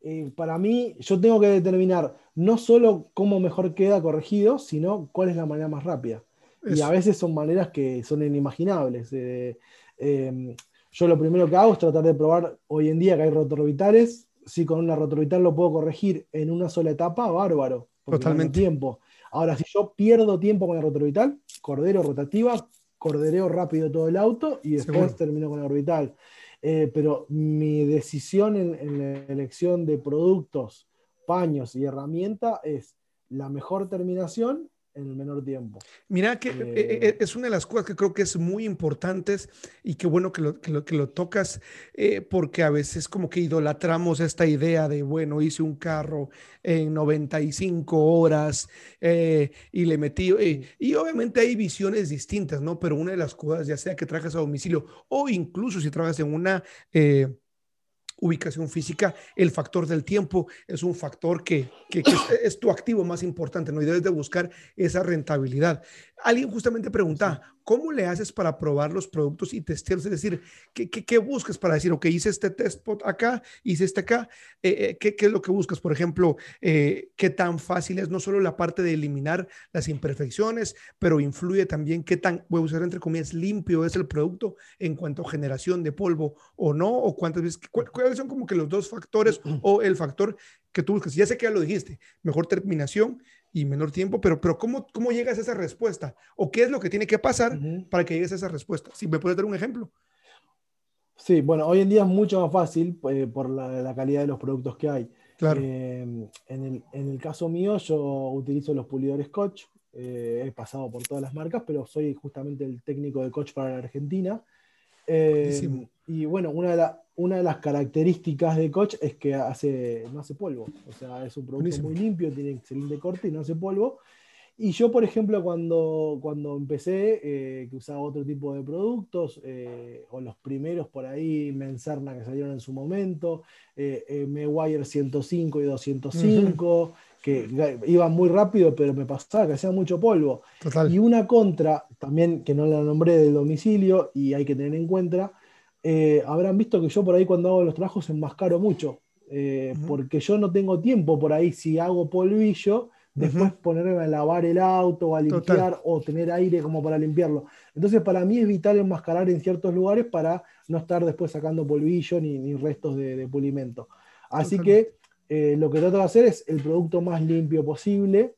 Eh, para mí, yo tengo que determinar no solo cómo mejor queda corregido, sino cuál es la manera más rápida. Y a veces son maneras que son inimaginables. Eh, em, yo lo primero que hago es tratar de probar hoy en día que hay rotorbitales. Si con una rotorbital lo puedo corregir en una sola etapa, bárbaro. Totalmente. tiempo. Ahora, si yo pierdo tiempo con la rotorbital, cordero rotativa, cordereo rápido todo el auto y después termino con la orbital. Eh, pero mi decisión en, la elección de productos, paños y herramienta es la mejor terminación en el menor tiempo. Mira que eh, eh, es una de las cosas que creo que es muy importantes y qué bueno que lo, que lo, tocas, eh, porque a veces como que idolatramos esta idea de, bueno, hice un carro en 95 horas y le metí, y obviamente hay visiones distintas, ¿no? Pero una de las cosas, ya sea que trabajas a domicilio o incluso si trabajas en una ubicación física, el factor del tiempo es un factor que, es, tu activo más importante, ¿no? Y debes de buscar esa rentabilidad. Alguien justamente pregunta, ¿cómo le haces para probar los productos y testearlos? Es decir, ¿qué, qué, buscas para decir, ok, hice este test pot acá, hice este acá? Eh, eh, ¿qué, ¿qué, es lo que buscas? Por ejemplo, eh, ¿qué tan fácil es no solo la parte de eliminar las imperfecciones, pero influye también qué tan, voy a usar entre comillas, limpio es el producto en cuanto a generación de polvo o no? ¿O cuántas veces? ¿Cuáles son como que los dos factores o el factor que tú buscas? Ya sé que ya lo dijiste, mejor terminación y menor tiempo, pero, pero ¿cómo, ¿cómo llegas a esa respuesta? ¿O qué es lo que tiene que pasar para que llegues a esa respuesta? Si me puedes dar un ejemplo. Sí, bueno, hoy en día es mucho más fácil eh, por la, calidad de los productos que hay. Claro. Eh, en, el, en, el, caso mío, yo utilizo los pulidores Scotch, Eh, he pasado por todas las marcas, pero soy justamente el técnico de coach para la Argentina. Y bueno, una de, una de, las características de coach es que hace, no hace polvo. O sea, es un producto muy limpio, tiene excelente corte y no hace polvo. Y yo, por ejemplo, cuando, cuando empecé, eh, que usaba otro tipo de productos, eh, o los primeros por ahí, Menserna que salieron en su momento, eh, Mewire 105 y 205, que iban muy rápido, pero me pasaba que hacía mucho polvo. Y una contra, también que no la nombré del domicilio, y hay que tener en cuenta, habrán visto que yo por ahí cuando hago los trabajos enmascaro mucho, porque yo no tengo tiempo por ahí, si hago polvillo, después ponerme a lavar el auto, a limpiar o tener aire como para limpiarlo. Entonces, para mí es vital enmascarar en ciertos lugares para no estar después sacando polvillo ni, restos de, pulimento. Así que eh, lo que trato de hacer es el producto más limpio posible.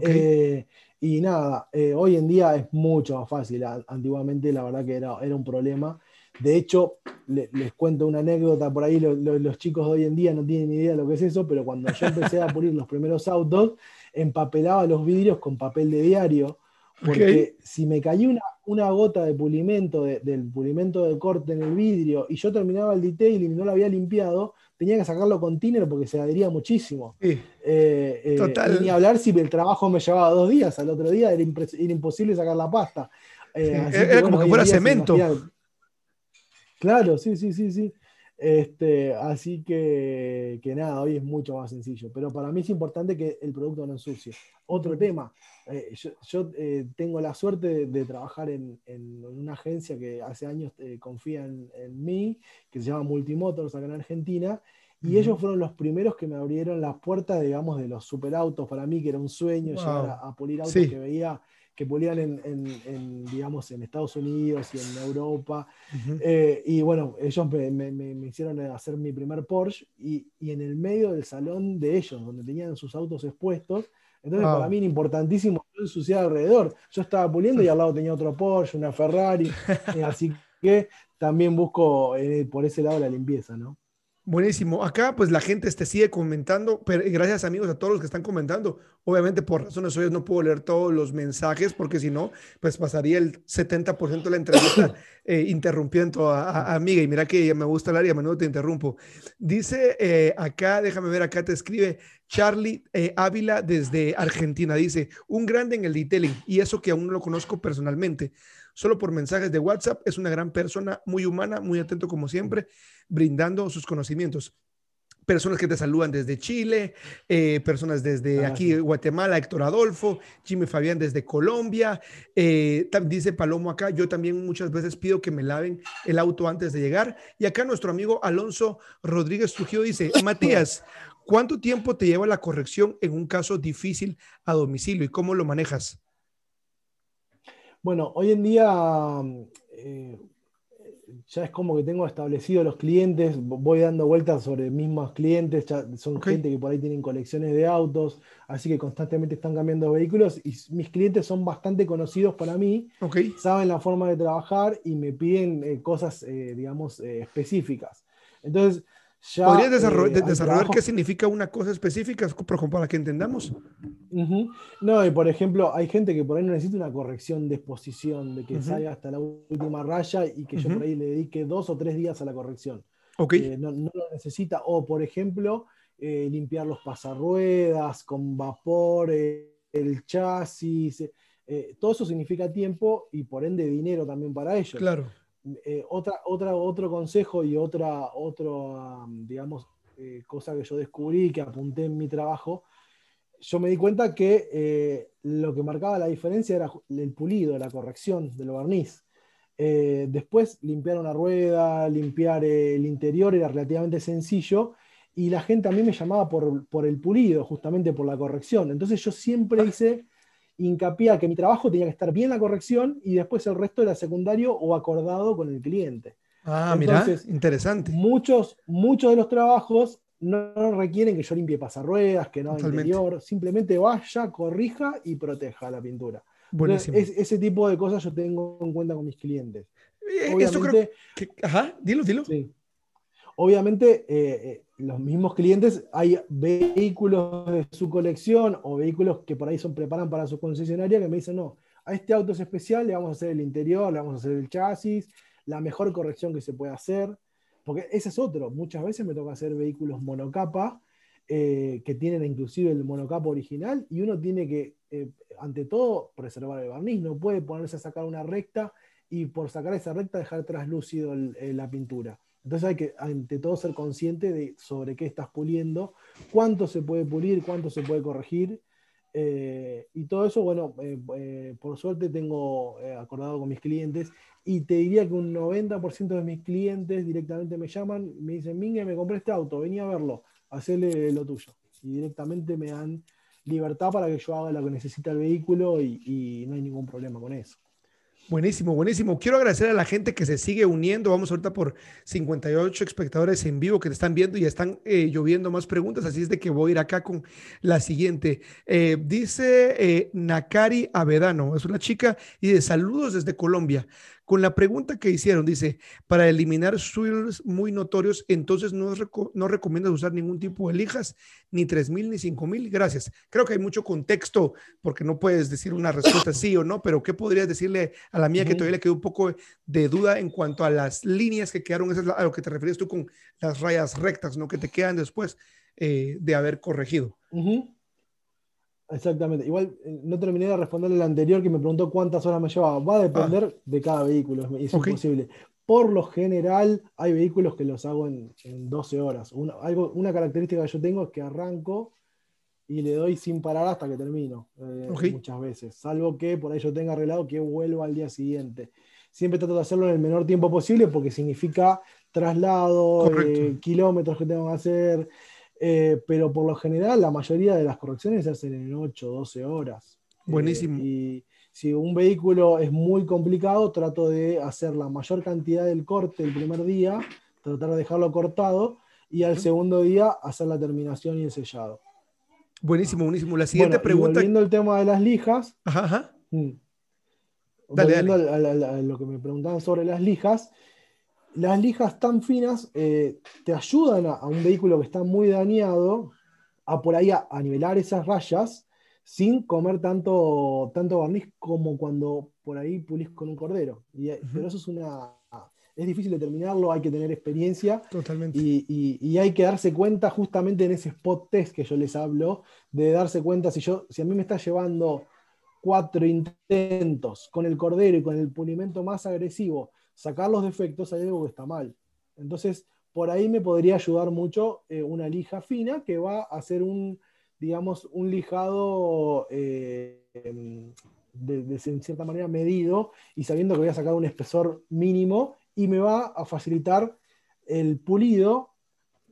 Eh, y nada, eh, hoy en día es mucho más fácil. Antiguamente, la verdad que era, era un problema. De hecho, les cuento una anécdota por ahí, los chicos de hoy en día no tienen ni idea de lo que es eso, pero cuando yo empecé a pulir los primeros autos, empapelaba los vidrios con papel de diario, porque si me caía una, una gota de pulimento, del pulimento de corte en el vidrio, y yo terminaba el detailing y no lo había limpiado, tenía que sacarlo con thinner porque se adhería muchísimo. Eh, eh, ni hablar si el trabajo me llevaba dos días, al otro día era, imposible sacar la pasta. Eh, era como que fuera cemento. Claro, sí, sí, sí, sí. Este, así que, que, nada, hoy es mucho más sencillo. Pero para mí es importante que el producto no ensucie. Otro tema, eh, yo, eh, tengo la suerte de, trabajar en, una agencia que hace años eh, confía en, mí, que se llama Multimotors acá en Argentina. Y ellos fueron los primeros que me abrieron las puertas, digamos, de los superautos. Para mí, que era un sueño llegar a, pulir autos que veía que pulían en, digamos, en Estados Unidos y en Europa. Eh, y bueno, ellos me, hicieron hacer mi primer Porsche y, en el medio del salón de ellos, donde tenían sus autos expuestos, entonces para mí era importantísimo ensuciar alrededor. Yo estaba puliendo y al lado tenía otro Porsche, una Ferrari, eh, así que también busco eh, por ese lado la limpieza, ¿no? Buenísimo. Acá, pues la gente te sigue comentando, pero gracias amigos a todos los que están comentando. Obviamente, por razones obvias, no puedo leer todos los mensajes porque si no, pues pasaría el 70% de la entrevista eh, interrumpiendo a, amiga. Y mira que me gusta hablar y a menudo te interrumpo. Dice eh, acá, déjame ver, acá te escribe Charlie eh, Ávila desde Argentina. Dice, un grande en el detailing y eso que aún no lo conozco personalmente solo por mensajes de WhatsApp. Es una gran persona, muy humana, muy atento como siempre, brindando sus conocimientos. Personas que te saludan desde Chile, eh, personas desde ah, aquí, Guatemala, Héctor Adolfo, Jimmy Fabián desde Colombia. Eh, dice Palomo acá, yo también muchas veces pido que me laven el auto antes de llegar. Y acá nuestro amigo Alonso Rodríguez Trujillo dice, Matías, ¿cuánto tiempo te lleva la corrección en un caso difícil a domicilio y cómo lo manejas? Bueno, hoy en día eh, ya es como que tengo establecido los clientes, voy dando vueltas sobre mismos clientes, son gente que por ahí tienen colecciones de autos, así que constantemente están cambiando vehículos y mis clientes son bastante conocidos para mí, saben la forma de trabajar y me piden eh, cosas, eh, digamos, específicas. Entonces, ¿Podrías eh, desarrollar, qué significa una cosa específica para que entendamos? No, y por ejemplo, hay gente que por ahí no necesita una corrección de exposición, de que salga hasta la última raya y que yo por ahí le dedique dos o tres días a la corrección. Okay. Eh, no, lo necesita. O, por ejemplo, eh, limpiar los pasarruedas con vapor, el chasis. todo eso significa tiempo y por ende dinero también para ellos. Claro. Eh, otra, otra, otro consejo y otra, otro, digamos, eh, cosa que yo descubrí, que apunté en mi trabajo, yo me di cuenta que eh, lo que marcaba la diferencia era el pulido, la corrección del barniz. después limpiar una rueda, limpiar el interior era relativamente sencillo y la gente a mí me llamaba por, por el pulido, justamente por la corrección. Entonces yo siempre hice hincapié a que mi trabajo tenía que estar bien la corrección y después el resto era secundario o acordado con el cliente. Ah, mira, interesante. Muchos, muchos de los trabajos no requieren que yo limpie pasarruedas, que no interior, simplemente vaya, corrija y proteja la pintura. Buenísimo. ese tipo de cosas yo tengo en cuenta con mis clientes. Eh, Obviamente, ajá, dilo, dilo. Sí. obviamente, eh, los mismos clientes, hay vehículos de su colección o vehículos que por ahí son preparan para su concesionaria que me dicen, no, a este auto es especial, le vamos a hacer el interior, le vamos a hacer el chasis, la mejor corrección que se puede hacer, porque ese es otro, muchas veces me toca hacer vehículos monocapa, eh, que tienen inclusive el monocapa original, y uno tiene que, eh, ante todo, preservar el barniz, no puede ponerse a sacar una recta y por sacar esa recta dejar traslúcido la pintura. Entonces hay que, ante todo, ser consciente de sobre qué estás puliendo, cuánto se puede pulir, cuánto se puede corregir, eh, y todo eso, bueno, eh, eh, por suerte tengo acordado con mis clientes y te diría que un 90% de mis clientes directamente me llaman, me dicen, Mingue, me compré este auto, vení a verlo, hacerle lo tuyo. Y directamente me dan libertad para que yo haga lo que necesita el vehículo y no hay ningún problema con eso. Buenísimo, buenísimo. Quiero agradecer a la gente que se sigue uniendo. Vamos ahorita por 58 espectadores en vivo que te están viendo y están eh, lloviendo más preguntas, así es de que voy a ir acá con la siguiente. Eh, dice eh, Nakari Avedano, es una chica y de saludos desde Colombia con la pregunta que hicieron, dice, para eliminar swirls muy notorios, entonces no, no recomiendas usar ningún tipo de lijas, ni 3000 ni 5000. Gracias. Creo que hay mucho contexto porque no puedes decir una respuesta sí o no, pero ¿qué podrías decirle a la mía que todavía le quedó un poco de duda en cuanto a las líneas que quedaron? Eso es a lo que te refieres tú con las rayas rectas, ¿no? Que te quedan después eh, de haber corregido. Exactamente. Igual eh, no terminé de responderle el anterior que me preguntó cuántas horas me llevaba. Va a depender ah. de cada vehículo, es imposible. Por lo general, hay vehículos que los hago en, 12 horas. Una, algo, una característica que yo tengo es que arranco y le doy sin parar hasta que termino, eh, muchas veces. Salvo que por ahí yo tenga arreglado que vuelva al día siguiente. Siempre trato de hacerlo en el menor tiempo posible porque significa traslado, eh, kilómetros que tengo que hacer, eh, pero por lo general la mayoría de las correcciones se hacen en 8 o 12 horas. Buenísimo. Eh, y si un vehículo es muy complicado, trato de hacer la mayor cantidad del corte el primer día, tratar de dejarlo cortado y al segundo día hacer la terminación y el sellado. Buenísimo, buenísimo. La siguiente pregunta. volviendo al tema de las lijas. Ajá, mm, volviendo A, lo que me preguntaban sobre las lijas, las lijas tan finas eh, te ayudan a, un vehículo que está muy dañado a por ahí a, nivelar esas rayas sin comer tanto, tanto barniz como cuando por ahí pulís con un cordero. Y, eh, Pero eso es una... Es difícil determinarlo, hay que tener experiencia. Totalmente. Y, y, hay que darse cuenta justamente en ese spot test que yo les hablo, de darse cuenta si, yo, si a mí me está llevando cuatro intentos con el cordero y con el pulimento más agresivo sacar los defectos, hay algo que está mal. Entonces, por ahí me podría ayudar mucho eh, una lija fina que va a hacer un, digamos, un lijado eh, de, en cierta manera medido y sabiendo que voy a sacar un espesor mínimo y me va a facilitar el pulido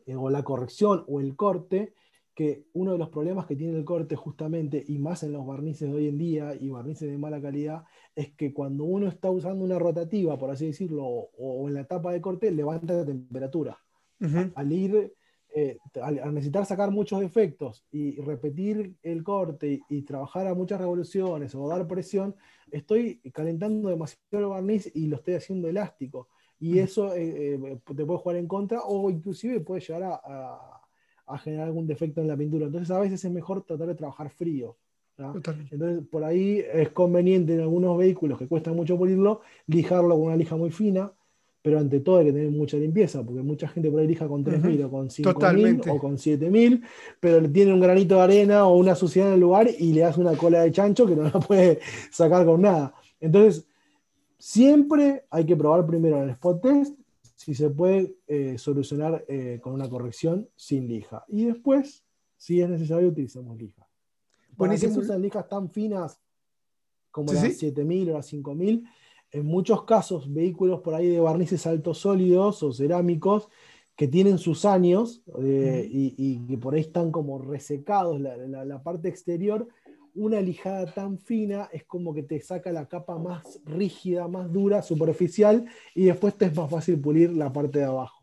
eh, o la corrección o el corte que uno de los problemas que tiene el corte justamente, y más en los barnices de hoy en día, y barnices de mala calidad, es que cuando uno está usando una rotativa, por así decirlo, o, en la etapa de corte, levanta la temperatura. Al ir, eh, al, necesitar sacar muchos defectos y repetir el corte y, trabajar a muchas revoluciones o dar presión, estoy calentando demasiado el barniz y lo estoy haciendo elástico. Y eso eh, eh, te puede jugar en contra o inclusive puede llegar a a generar algún defecto en la pintura. Entonces a veces es mejor tratar de trabajar frío. Entonces por ahí es conveniente en algunos vehículos que cuesta mucho pulirlo, lijarlo con una lija muy fina, pero ante todo hay que tener mucha limpieza, porque mucha gente por ahí lija con 3.000 o con 5.000 o con 7.000, pero tiene un granito de arena o una suciedad en el lugar y le hace una cola de chancho que no la puede sacar con nada. Entonces, siempre hay que probar primero en el spot test si se puede eh, solucionar eh, con una corrección sin lija. Y después, si es necesario, utilizamos lija. Para se usan lijas tan finas como las 7000 o las 5000, en muchos casos, vehículos por ahí de barnices altos sólidos o cerámicos que tienen sus años eh, y, que por ahí están como resecados la parte exterior, una lijada tan fina es como que te saca la capa más rígida, más dura, superficial, y después te es más fácil pulir la parte de abajo.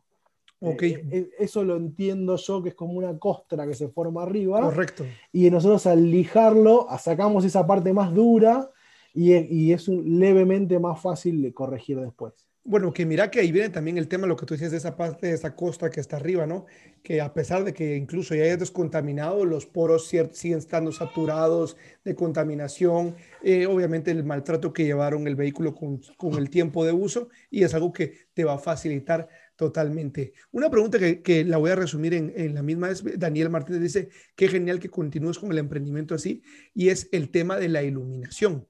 Okay. Eh, eh, eso lo entiendo yo que es como una costra que se forma arriba. Correcto. Y nosotros al lijarlo sacamos esa parte más dura y, es levemente más fácil de corregir después. Bueno, que mira que ahí viene también el tema, lo que tú decías de esa parte de esa costa que está arriba, ¿no? Que a pesar de que incluso ya es descontaminado, los poros siguen estando saturados de contaminación, eh, obviamente el maltrato que llevaron el vehículo con, el tiempo de uso y es algo que te va a facilitar totalmente. Una pregunta que, que la voy a resumir en, en, la misma es, Daniel Martínez dice, qué genial que continúes con el emprendimiento así, y es el tema de la iluminación.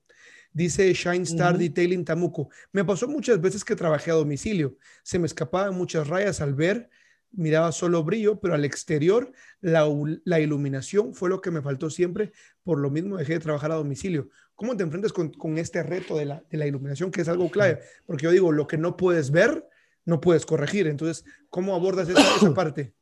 Dice Shine Star Detailing Tamuco. Me pasó muchas veces que trabajé a domicilio. Se me escapaban muchas rayas al ver, miraba solo brillo, pero al exterior la, la iluminación fue lo que me faltó siempre. Por lo mismo dejé de trabajar a domicilio. ¿Cómo te enfrentas con, con este reto de la, de la, iluminación, que es algo clave? Porque yo digo, lo que no puedes ver, no puedes corregir. Entonces, ¿cómo abordas esa, esa parte?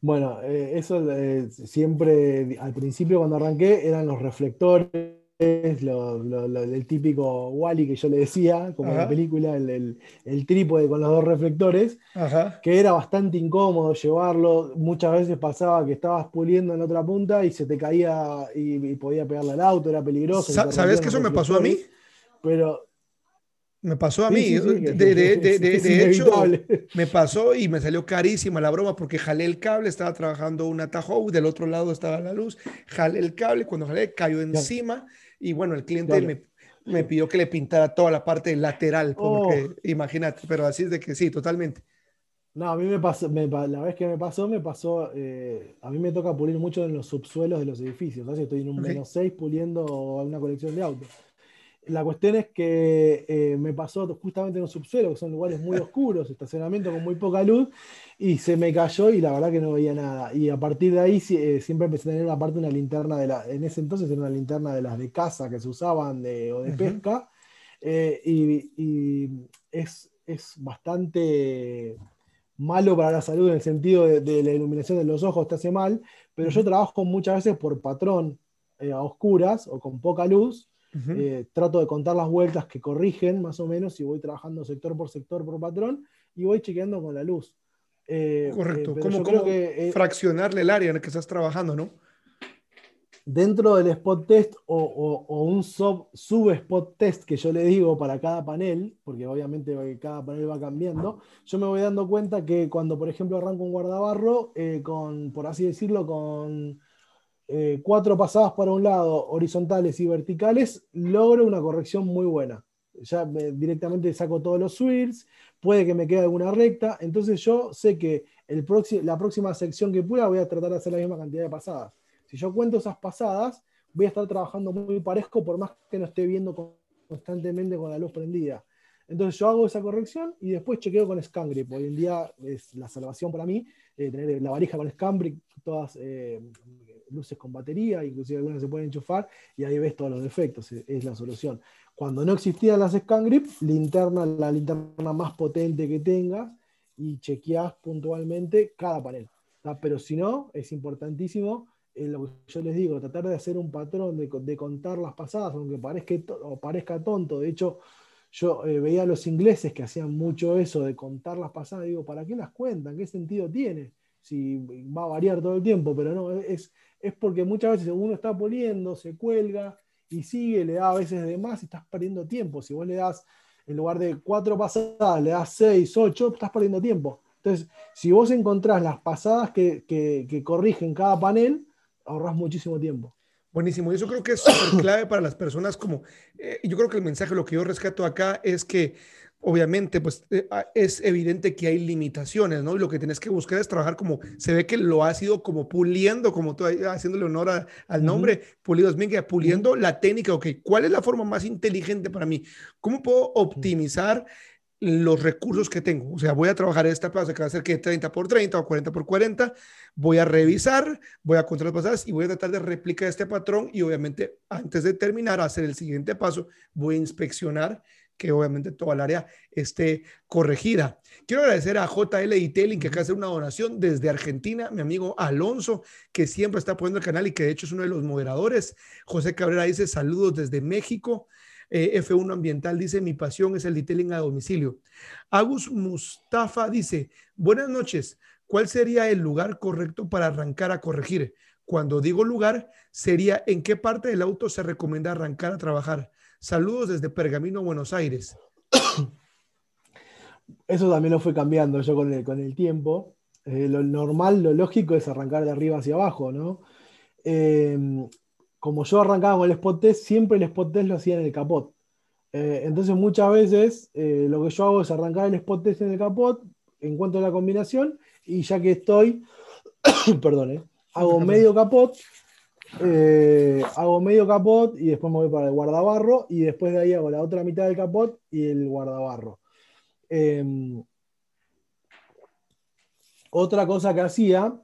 Bueno, eh, eso eh, siempre, al principio cuando arranqué, eran los reflectores es lo, el típico Wally que yo le decía, como en la película, el, el, trípode con los dos reflectores, que era bastante incómodo llevarlo. Muchas veces pasaba que estabas puliendo en otra punta y se te caía y, podía pegarle al auto, era peligroso. ¿Sabes que eso me pasó a mí? Pero. Me pasó a mí. de, hecho, me pasó y me salió carísima la broma porque jalé el cable, estaba trabajando un atajo, del otro lado estaba la luz, jalé el cable, cuando jalé cayó encima. Y bueno, el cliente me, me, pidió que le pintara toda la parte lateral, porque oh. imagínate, pero así es de que sí, totalmente. No, a mí me pasó, la vez que me pasó, me pasó, eh, a mí me toca pulir mucho en los subsuelos de los edificios, ¿sabes? Estoy en un menos 6 puliendo una colección de autos. La cuestión es que eh, me pasó justamente en un subsuelo, que son lugares muy oscuros, estacionamiento con muy poca luz, y se me cayó y la verdad que no veía nada. Y a partir de ahí eh, siempre empecé a tener aparte una linterna de la, en ese entonces era una linterna de las de casa que se usaban de, o de pesca, eh, y, es, es, bastante malo para la salud en el sentido de, la iluminación de los ojos, te hace mal, pero yo trabajo muchas veces por patrón a oscuras o con poca luz eh, trato de contar las vueltas que corrigen más o menos y voy trabajando sector por sector por patrón y voy chequeando con la luz. Eh, Correcto, eh, ¿cómo, cómo fraccionarle el área en el que estás trabajando, no? Dentro del spot test o, un sub, sub, spot test que yo le digo para cada panel, porque obviamente cada panel va cambiando, yo me voy dando cuenta que cuando, por ejemplo, arranco un guardabarro, con, por así decirlo, con eh, cuatro pasadas para un lado, horizontales y verticales, logro una corrección muy buena. Ya directamente saco todos los swirls, puede que me quede alguna recta, entonces yo sé que el la próxima sección que pueda voy a tratar de hacer la misma cantidad de pasadas. Si yo cuento esas pasadas, voy a estar trabajando muy parejo por más que no esté viendo constantemente con la luz prendida. Entonces yo hago esa corrección y después chequeo con Scangrip. Hoy en día es la salvación para mí, eh, tener la varija con Scangrip, todas eh, luces con batería, inclusive algunas se pueden enchufar y ahí ves todos los defectos, es la solución. Cuando no existían las Scan Grip, linterna, la linterna más potente que tengas y chequeas puntualmente cada panel. Pero si no, es importantísimo eh, lo que yo les digo, tratar de hacer un patrón de, de contar las pasadas, aunque parezca, parezca tonto. De hecho, yo eh, veía a los ingleses que hacían mucho eso de contar las pasadas, digo, ¿para qué las cuentan? ¿Qué sentido tiene? Si va a variar todo el tiempo, pero no, es, es porque muchas veces uno está poliendo, se cuelga y sigue, le da a veces de más y estás perdiendo tiempo. Si vos le das, en lugar de cuatro pasadas, le das seis, ocho, estás perdiendo tiempo. Entonces, si vos encontrás las pasadas que, que, corrigen cada panel, ahorrás muchísimo tiempo. Buenísimo, y eso creo que es súper clave para las personas como, eh, yo creo que el mensaje, lo que yo rescato acá es que obviamente, pues eh, ah, es evidente que hay limitaciones, ¿no? Y lo que tienes que buscar es trabajar como, se ve que lo has ido como puliendo, como tú haciéndole honor al nombre, Pulidos Mingue, puliendo la técnica, ok, ¿cuál es la forma más inteligente para mí? ¿Cómo puedo optimizar los recursos que tengo? O sea, voy a trabajar esta plaza que va a ser que 30 por 30 o 40 por 40, voy a revisar, voy a contar las pasadas y voy a tratar de replicar este patrón y obviamente antes de terminar, hacer el siguiente paso, voy a inspeccionar que obviamente toda el área esté corregida. Quiero agradecer a JL Detailing que acaba de hacer una donación desde Argentina, mi amigo Alonso, que siempre está poniendo el canal y que de hecho es uno de los moderadores. José Cabrera dice saludos desde México. Eh, F1 Ambiental dice, mi pasión es el detailing a domicilio. Agus Mustafa dice, buenas noches, ¿cuál sería el lugar correcto para arrancar a corregir? Cuando digo lugar, sería en qué parte del auto se recomienda arrancar a trabajar. Saludos desde Pergamino, Buenos Aires. eso también lo fue cambiando yo con el, con el tiempo. Eh, lo normal, lo lógico es arrancar de arriba hacia abajo, ¿no? Em, como yo arrancaba con el spot test, siempre el spot test lo hacía en el capot. Eh, entonces muchas veces eh, lo que yo hago es arrancar el spot test en el capot, encuentro la combinación y ya que estoy, perdón, hago medio capot, hago medio capot y después me voy para el guardabarro y después de ahí hago la otra mitad del capot y el guardabarro. Em, otra cosa que hacía,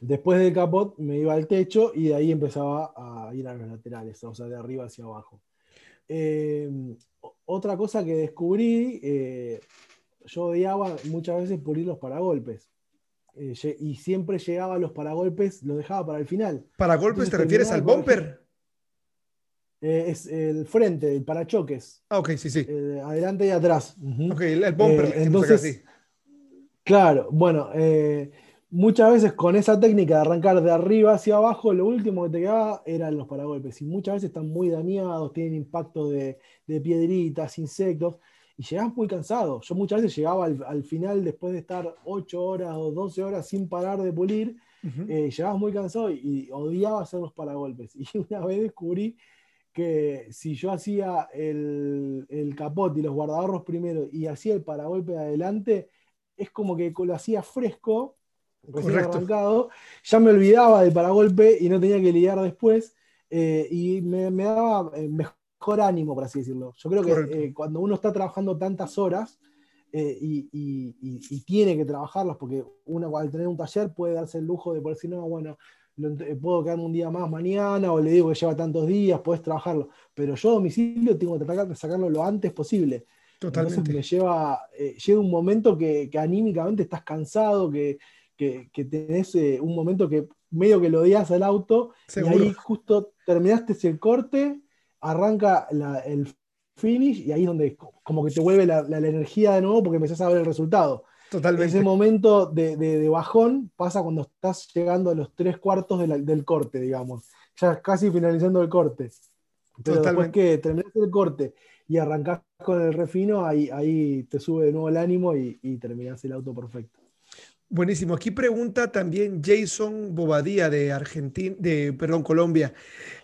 después del capot me iba al techo y de ahí empezaba a ir a los laterales, o sea, de arriba hacia abajo. Em, otra cosa que descubrí, eh, yo odiaba muchas veces pulir los paragolpes. Eh, y siempre llegaba a los paragolpes, los dejaba para el final. ¿Paragolpes te refieres al bumper? Eh, es el frente, el parachoques. Ah, ok, sí, sí. adelante y atrás. Ok, el, bumper. entonces, claro, bueno, muchas veces con esa técnica de arrancar de arriba hacia abajo, lo último que te quedaba eran los paragolpes. Y muchas veces están muy dañados, tienen impacto de, piedritas, insectos, y llegás muy cansado. Yo muchas veces llegaba al, final, después de estar 8 horas o 12 horas sin parar de pulir, eh, llegabas muy cansado y, odiaba hacer los paragolpes. Y una vez descubrí que si yo hacía el, el capot y los guardabarros primero y hacía el paragolpe adelante, es como que lo hacía fresco recién arrancado, ya me olvidaba del paragolpe y no tenía que lidiar después, eh, y me, daba eh, mejor ánimo, por así decirlo. Yo creo que eh, cuando uno está trabajando tantas horas y, tiene que trabajarlas, porque uno al tener un taller puede darse el lujo de por decir, no, bueno, puedo quedarme un día más mañana, o le digo que lleva tantos días, puedes trabajarlo, pero yo a domicilio tengo que tratar de sacarlo lo antes posible. Totalmente. Entonces me lleva, llega un momento que, que anímicamente estás cansado, que, que, tenés eh, un momento que medio que lo odias al auto y ahí justo terminaste el corte, arranca el finish y ahí es donde como que te vuelve la, energía de nuevo porque empezás a ver el resultado. Totalmente. Ese momento de, bajón pasa cuando estás llegando a los tres cuartos del corte, digamos. Ya casi finalizando el corte. Pero después que terminas el corte y arrancás con el refino, ahí, ahí te sube de nuevo el ánimo y, y terminás el auto perfecto. Buenísimo. Aquí pregunta también Jason Bobadilla de Argentina, de perdón, Colombia.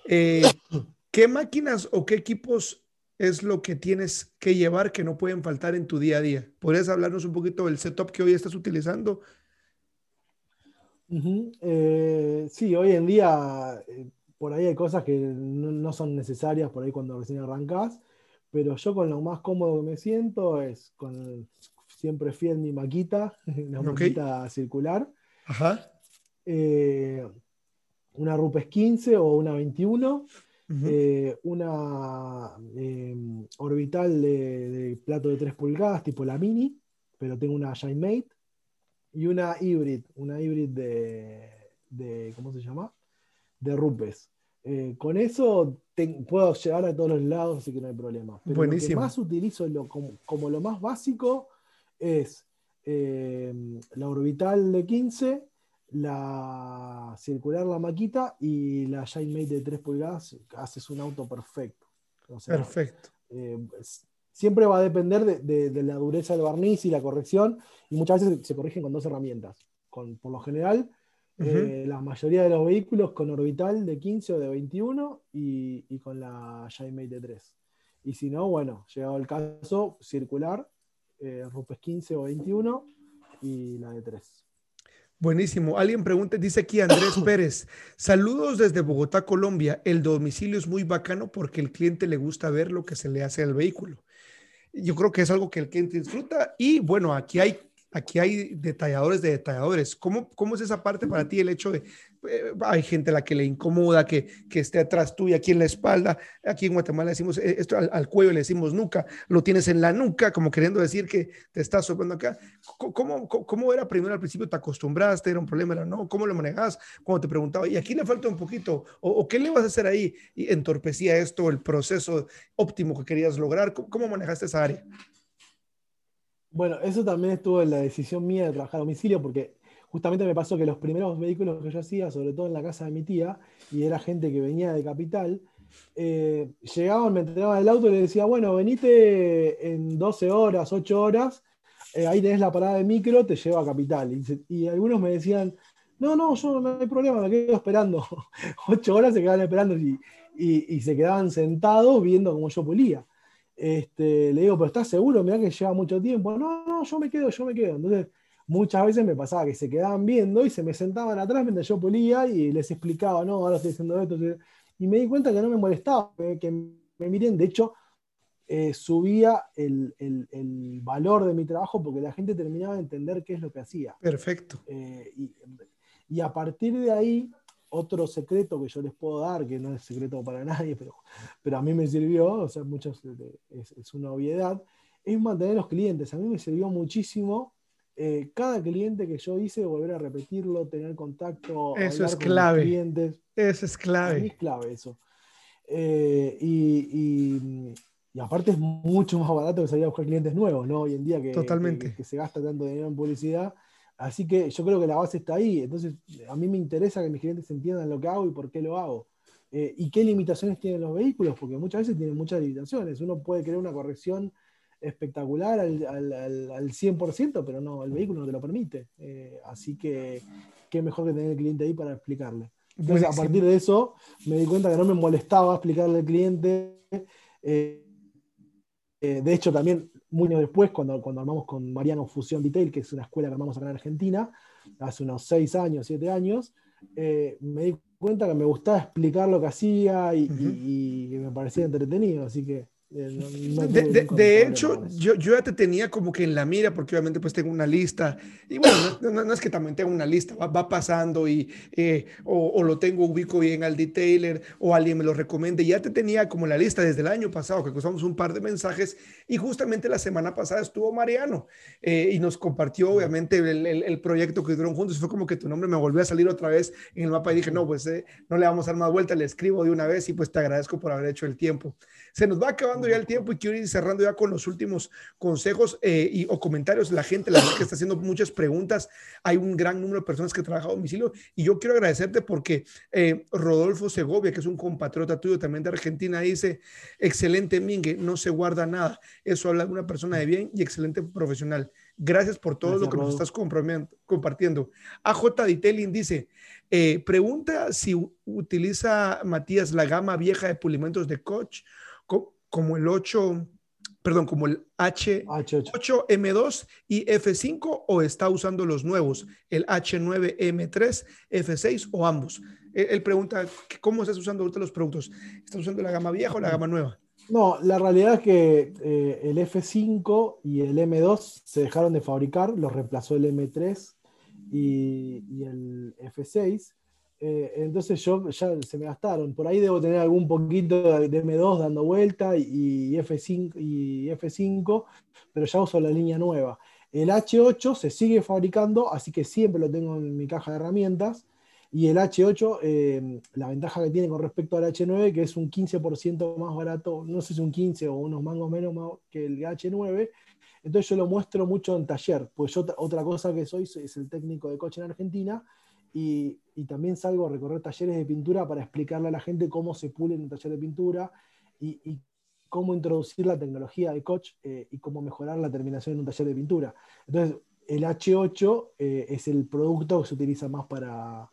Eh, ¿Qué máquinas o qué equipos es lo que tienes que llevar que no pueden faltar en tu día a día? ¿Podrías hablarnos un poquito del setup que hoy estás utilizando? Eh, sí, hoy en día eh, por ahí hay cosas que no, son necesarias por ahí cuando recién arrancas, pero yo con lo más cómodo que me siento es con, siempre fiel mi maquita, la maquita circular. Eh, una Rupes 15 o una 21. Eh, una em, orbital de, plato de 3 pulgadas, tipo la Mini, pero tengo una Mate Y una hybrid, una hybrid de, ¿cómo se llama? De Rupes. Eh, con eso puedo llegar a todos los lados, así que no hay problema. Pero lo que más utilizo como, lo más básico es eh, la orbital de 15, la circular la maquita y la Mate de 3 pulgadas, haces un auto perfecto. perfecto. Eh, siempre va a depender de, la dureza del barniz y la corrección, y muchas veces se corrigen con dos herramientas. Con, por lo general, eh, la mayoría de los vehículos con orbital de 15 o de 21 y, con la Mate de 3. Y si no, bueno, llegado el caso, circular eh, Rupes 15 o 21 y la de 3. Buenísimo. Alguien pregunta, dice aquí Andrés Pérez, saludos desde Bogotá, Colombia. El domicilio es muy bacano porque el cliente le gusta ver lo que se le hace al vehículo. Yo creo que es algo que el cliente disfruta y bueno, aquí hay aquí hay detalladores de detalladores. ¿Cómo, ¿Cómo es esa parte para ti el hecho de, eh, hay gente a la que le incomoda que, esté atrás tuya, aquí en la espalda, aquí en Guatemala decimos, eh, esto al, cuello le decimos nuca, lo tienes en la nuca, como queriendo decir que te estás soplando acá. ¿Cómo, cómo, era primero al principio? ¿Te acostumbraste? ¿Era un problema? ¿Era no? ¿Cómo lo manejabas? Cuando te preguntaba, ¿y aquí le falta un poquito? ¿O, qué le vas a hacer ahí? ¿Y entorpecía esto el proceso óptimo que querías lograr? cómo manejaste esa área? Bueno, eso también estuvo en la decisión mía de trabajar a domicilio, porque justamente me pasó que los primeros vehículos que yo hacía, sobre todo en la casa de mi tía, y era gente que venía de capital, eh, llegaban, me entregaban el auto y le decía, bueno, venite en 12 horas, 8 horas eh, ahí tenés la parada de micro, te lleva a Capital. Y, algunos me decían, no, no, yo no hay problema, me quedo esperando. Ocho horas se quedaban esperando y, y, se quedaban sentados viendo cómo yo pulía. Este, le digo, pero ¿estás seguro? Mirá que lleva mucho tiempo. No, no, yo me quedo, yo me quedo. Entonces, muchas veces me pasaba que se quedaban viendo y se me sentaban atrás mientras yo pulía y les explicaba, no, ahora estoy haciendo esto. Y me di cuenta que no me molestaba, que me miren. De hecho, eh, subía el, valor de mi trabajo porque la gente terminaba de entender qué es lo que hacía. Perfecto. Eh, y, a partir de ahí, otro secreto que yo les puedo dar, que no es secreto para nadie, pero, pero a mí me sirvió, o sea, muchos, es, una obviedad, es mantener los clientes. A mí me sirvió muchísimo eh, cada cliente que yo hice, volver a repetirlo, tener contacto. Eso es clave. clientes. Eso es clave. es clave eso. y, y aparte es mucho más barato que salir a buscar clientes nuevos, ¿no? Hoy en día que, Totalmente. que, se gasta tanto dinero en publicidad. Así que yo creo que la base está ahí. Entonces, a mí me interesa que mis clientes entiendan lo que hago y por qué lo hago. Eh, y qué limitaciones tienen los vehículos, porque muchas veces tienen muchas limitaciones. Uno puede crear una corrección espectacular al, al, al, 100%, pero no, el vehículo no te lo permite. Eh, así que qué mejor que tener el cliente ahí para explicarle. Entonces, a partir de eso, me di cuenta que no me molestaba explicarle al cliente. Eh, eh, de hecho, también, muy años después, cuando, cuando armamos con Mariano Fusión Detail, que es una escuela que armamos acá en Argentina, hace unos seis años, siete años, eh, me di cuenta que me gustaba explicar lo que hacía y, y me parecía entretenido. Así que eh, de, hecho, yo, yo, ya te tenía como que en la mira, porque obviamente pues tengo una lista, y bueno, no, es que también tengo una lista, va, pasando y eh, o, lo tengo ubico bien al detailer o alguien me lo recomiende, ya te tenía como la lista desde el año pasado, que cruzamos un par de mensajes y justamente la semana pasada estuvo Mariano eh, y nos compartió obviamente el, el, proyecto que hicieron juntos, fue como que tu nombre me volvió a salir otra vez en el mapa y dije, no, pues no le vamos a dar más vuelta, le escribo de una vez y pues te agradezco por haber hecho el tiempo. Se nos va acabando ya el tiempo y quiero ir cerrando ya con los últimos consejos eh, y, o comentarios. La gente, la gente que está haciendo muchas preguntas, hay un gran número de personas que trabajan a domicilio y yo quiero agradecerte porque eh, Rodolfo Segovia, que es un compatriota tuyo también de Argentina, dice, excelente Mingue, no se guarda nada. Eso habla de una persona de bien y excelente profesional. Gracias por todo lo que nos estás compartiendo. AJ Ditelling dice, eh, pregunta si utiliza Matías la gama vieja de pulimentos de Coach como el 8, perdón, como el H, 8 M2 y F5 o está usando los nuevos, el H9, M3, F6 o ambos. Él, pregunta, ¿cómo estás usando ahorita los productos? ¿Estás usando la gama vieja o la gama nueva? No, la realidad es que eh, el F5 y el M2 se dejaron de fabricar, los reemplazó el M3 y, y el F6. Eh, entonces yo ya se me gastaron. Por ahí debo tener algún poquito de M2 dando vuelta y, F5, y F5, pero ya uso la línea nueva. El H8 se sigue fabricando, así que siempre lo tengo en mi caja de herramientas. Y el H8, eh, la ventaja que tiene con respecto al H9, que es un 15% más barato, no sé si un 15 o unos mangos menos que el H9, entonces yo lo muestro mucho en taller, pues yo otra cosa que soy es el técnico de coche en Argentina, y, también salgo a recorrer talleres de pintura para explicarle a la gente cómo se pule en un taller de pintura y, cómo introducir la tecnología de coach eh, y cómo mejorar la terminación en un taller de pintura. Entonces, el H8 eh, es el producto que se utiliza más para,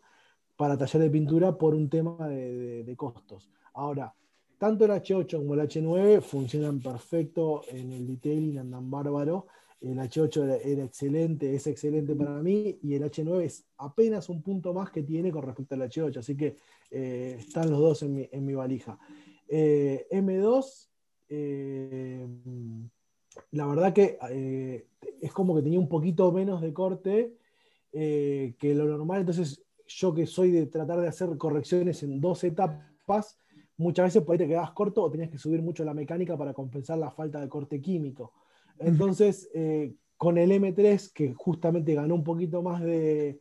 para taller de pintura por un tema de, costos. Ahora, tanto el H8 como el H9 funcionan perfecto en el detailing, andan bárbaro el H8 era, excelente, es excelente para mí, y el H9 es apenas un punto más que tiene con respecto al H8, así que eh, están los dos en mi, valija. Eh, M2, eh, la verdad que es como que tenía un poquito menos de corte que lo normal, entonces yo que soy de tratar de hacer correcciones en dos etapas, muchas veces por te quedabas corto o tenías que subir mucho la mecánica para compensar la falta de corte químico. Entonces, eh, con el M3, que justamente ganó un poquito más de,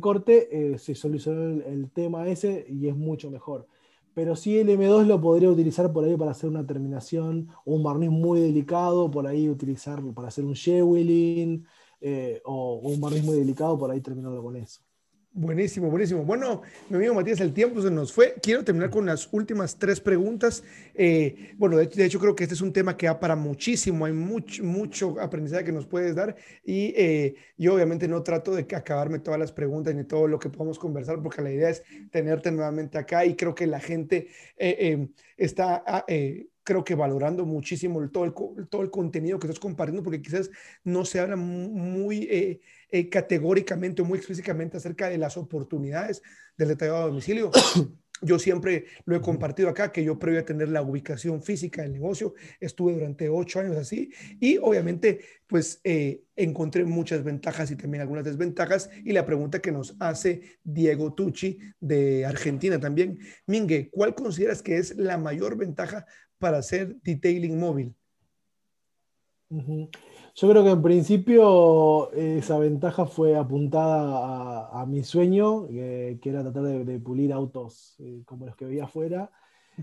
corte, eh, se solucionó el, tema ese y es mucho mejor. Pero sí el M2 lo podría utilizar por ahí para hacer una terminación o un barniz muy delicado, por ahí utilizarlo para hacer un shewilling eh, o, un barniz muy delicado, por ahí terminarlo con eso. Buenísimo, buenísimo. Bueno, mi amigo Matías, el tiempo se nos fue. Quiero terminar con las últimas tres preguntas. Eh, bueno, de, hecho creo que este es un tema que da para muchísimo, hay mucho, mucho aprendizaje que nos puedes dar y eh, yo obviamente no trato de acabarme todas las preguntas ni todo lo que podamos conversar porque la idea es tenerte nuevamente acá y creo que la gente eh, está... Ah, creo que valorando muchísimo todo el, todo el contenido que estás compartiendo, porque quizás no se habla muy categóricamente o muy explícitamente acerca de las oportunidades del detallado a domicilio. Yo siempre lo he compartido acá, que yo previo a tener la ubicación física del negocio, estuve durante ocho años así y obviamente pues eh, encontré muchas ventajas y también algunas desventajas. Y la pregunta que nos hace Diego Tucci de Argentina también, Mingue, ¿cuál consideras que es la mayor ventaja para hacer detailing móvil? Yo creo que en principio esa ventaja fue apuntada a, mi sueño, que era tratar de, pulir autos eh, como los que veía afuera.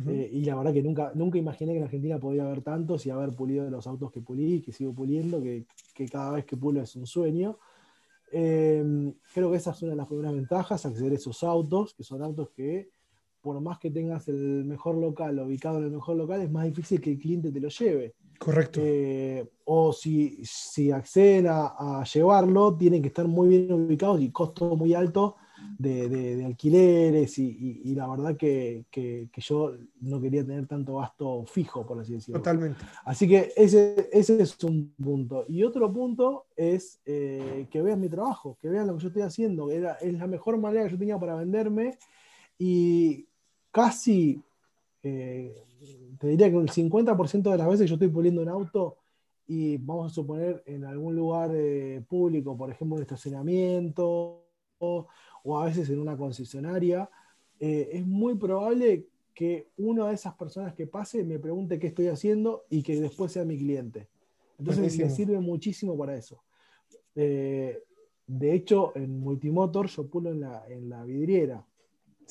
Eh, y la verdad que nunca, nunca imaginé que en Argentina podía haber tantos y haber pulido los autos que pulí, que sigo puliendo, que, que cada vez que pulo es un sueño. Creo que esa es una de las primeras ventajas, acceder a esos autos, que son autos que por más que tengas el mejor local ubicado en el mejor local, es más difícil que el cliente te lo lleve. Correcto. Eh, o si, si acceden a, llevarlo, tienen que estar muy bien ubicados y costo muy alto de, alquileres y, la verdad que, yo no quería tener tanto gasto fijo, por así decirlo. Totalmente. Así que ese, ese es un punto. Y otro punto es eh, que vean mi trabajo, que vean lo que yo estoy haciendo. Era, es la mejor manera que yo tenía para venderme y casi... Eh, te diría que el 50% de las veces yo estoy puliendo un auto y vamos a suponer en algún lugar eh, público, por ejemplo, un estacionamiento o, a veces en una concesionaria, eh, es muy probable que una de esas personas que pase me pregunte qué estoy haciendo y que después sea mi cliente. Entonces me sirve muchísimo para eso. Eh, de hecho, en Multimotor yo pulo en la, en la vidriera.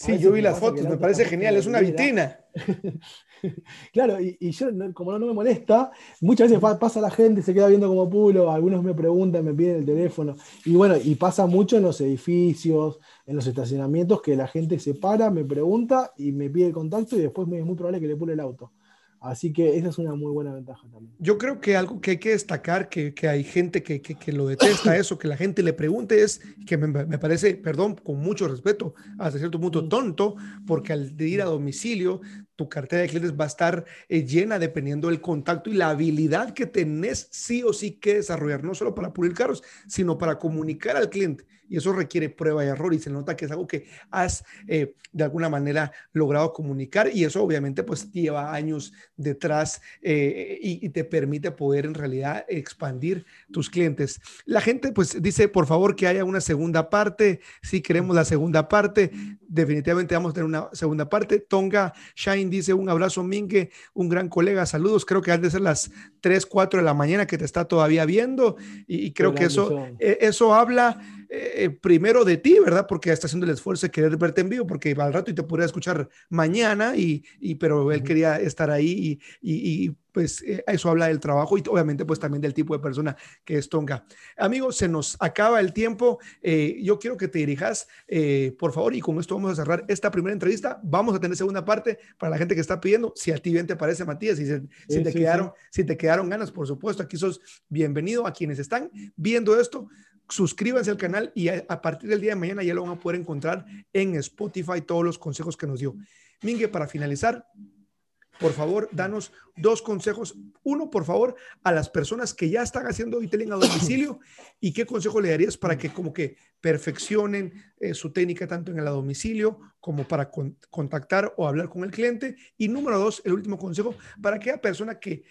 Sí, yo vi las fotos, me parece genial, es una vitrina. claro, y, yo, como no, me molesta, muchas veces pasa la gente, se queda viendo como pulo, algunos me preguntan, me piden el teléfono, y bueno, y pasa mucho en los edificios, en los estacionamientos, que la gente se para, me pregunta y me pide el contacto y después me es muy probable que le pule el auto. Así que esa es una muy buena ventaja también. Yo creo que algo que hay que destacar, que, que hay gente que, que, que, lo detesta eso, que la gente le pregunte es, que me, me, parece, perdón, con mucho respeto, hasta cierto punto tonto, porque al ir a domicilio, tu cartera de clientes va a estar eh, llena dependiendo del contacto y la habilidad que tenés sí o sí que desarrollar, no solo para pulir carros, sino para comunicar al cliente y eso requiere prueba y error y se nota que es algo que has eh, de alguna manera logrado comunicar y eso obviamente pues lleva años detrás eh, y, te permite poder en realidad expandir tus clientes. La gente pues dice por favor que haya una segunda parte, si queremos la segunda parte, definitivamente vamos a tener una segunda parte. Tonga Shine dice un abrazo Mingue, un gran colega, saludos, creo que han de ser las 3, 4 de la mañana que te está todavía viendo y, creo que eso, e, eso habla eh, primero de ti, ¿verdad? Porque está haciendo el esfuerzo de querer verte en vivo, porque va al rato y te podría escuchar mañana, y, y pero él quería estar ahí y, y, pues eh, eso habla del trabajo y obviamente pues también del tipo de persona que es Tonga. Amigos, se nos acaba el tiempo. Eh, yo quiero que te dirijas, por favor, y con esto vamos a cerrar esta primera entrevista. Vamos a tener segunda parte para la gente que está pidiendo. Si a ti bien te parece, Matías, si, si te, quedaron, si te quedaron ganas, por supuesto, aquí sos bienvenido a quienes están viendo esto suscríbanse al canal y a, partir del día de mañana ya lo van a poder encontrar en Spotify todos los consejos que nos dio. Mingue, para finalizar, por favor, danos dos consejos. Uno, por favor, a las personas que ya están haciendo detailing a domicilio y qué consejo le darías para que como que perfeccionen eh, su técnica tanto en el domicilio como para contactar o hablar con el cliente. Y número dos, el último consejo para aquella persona que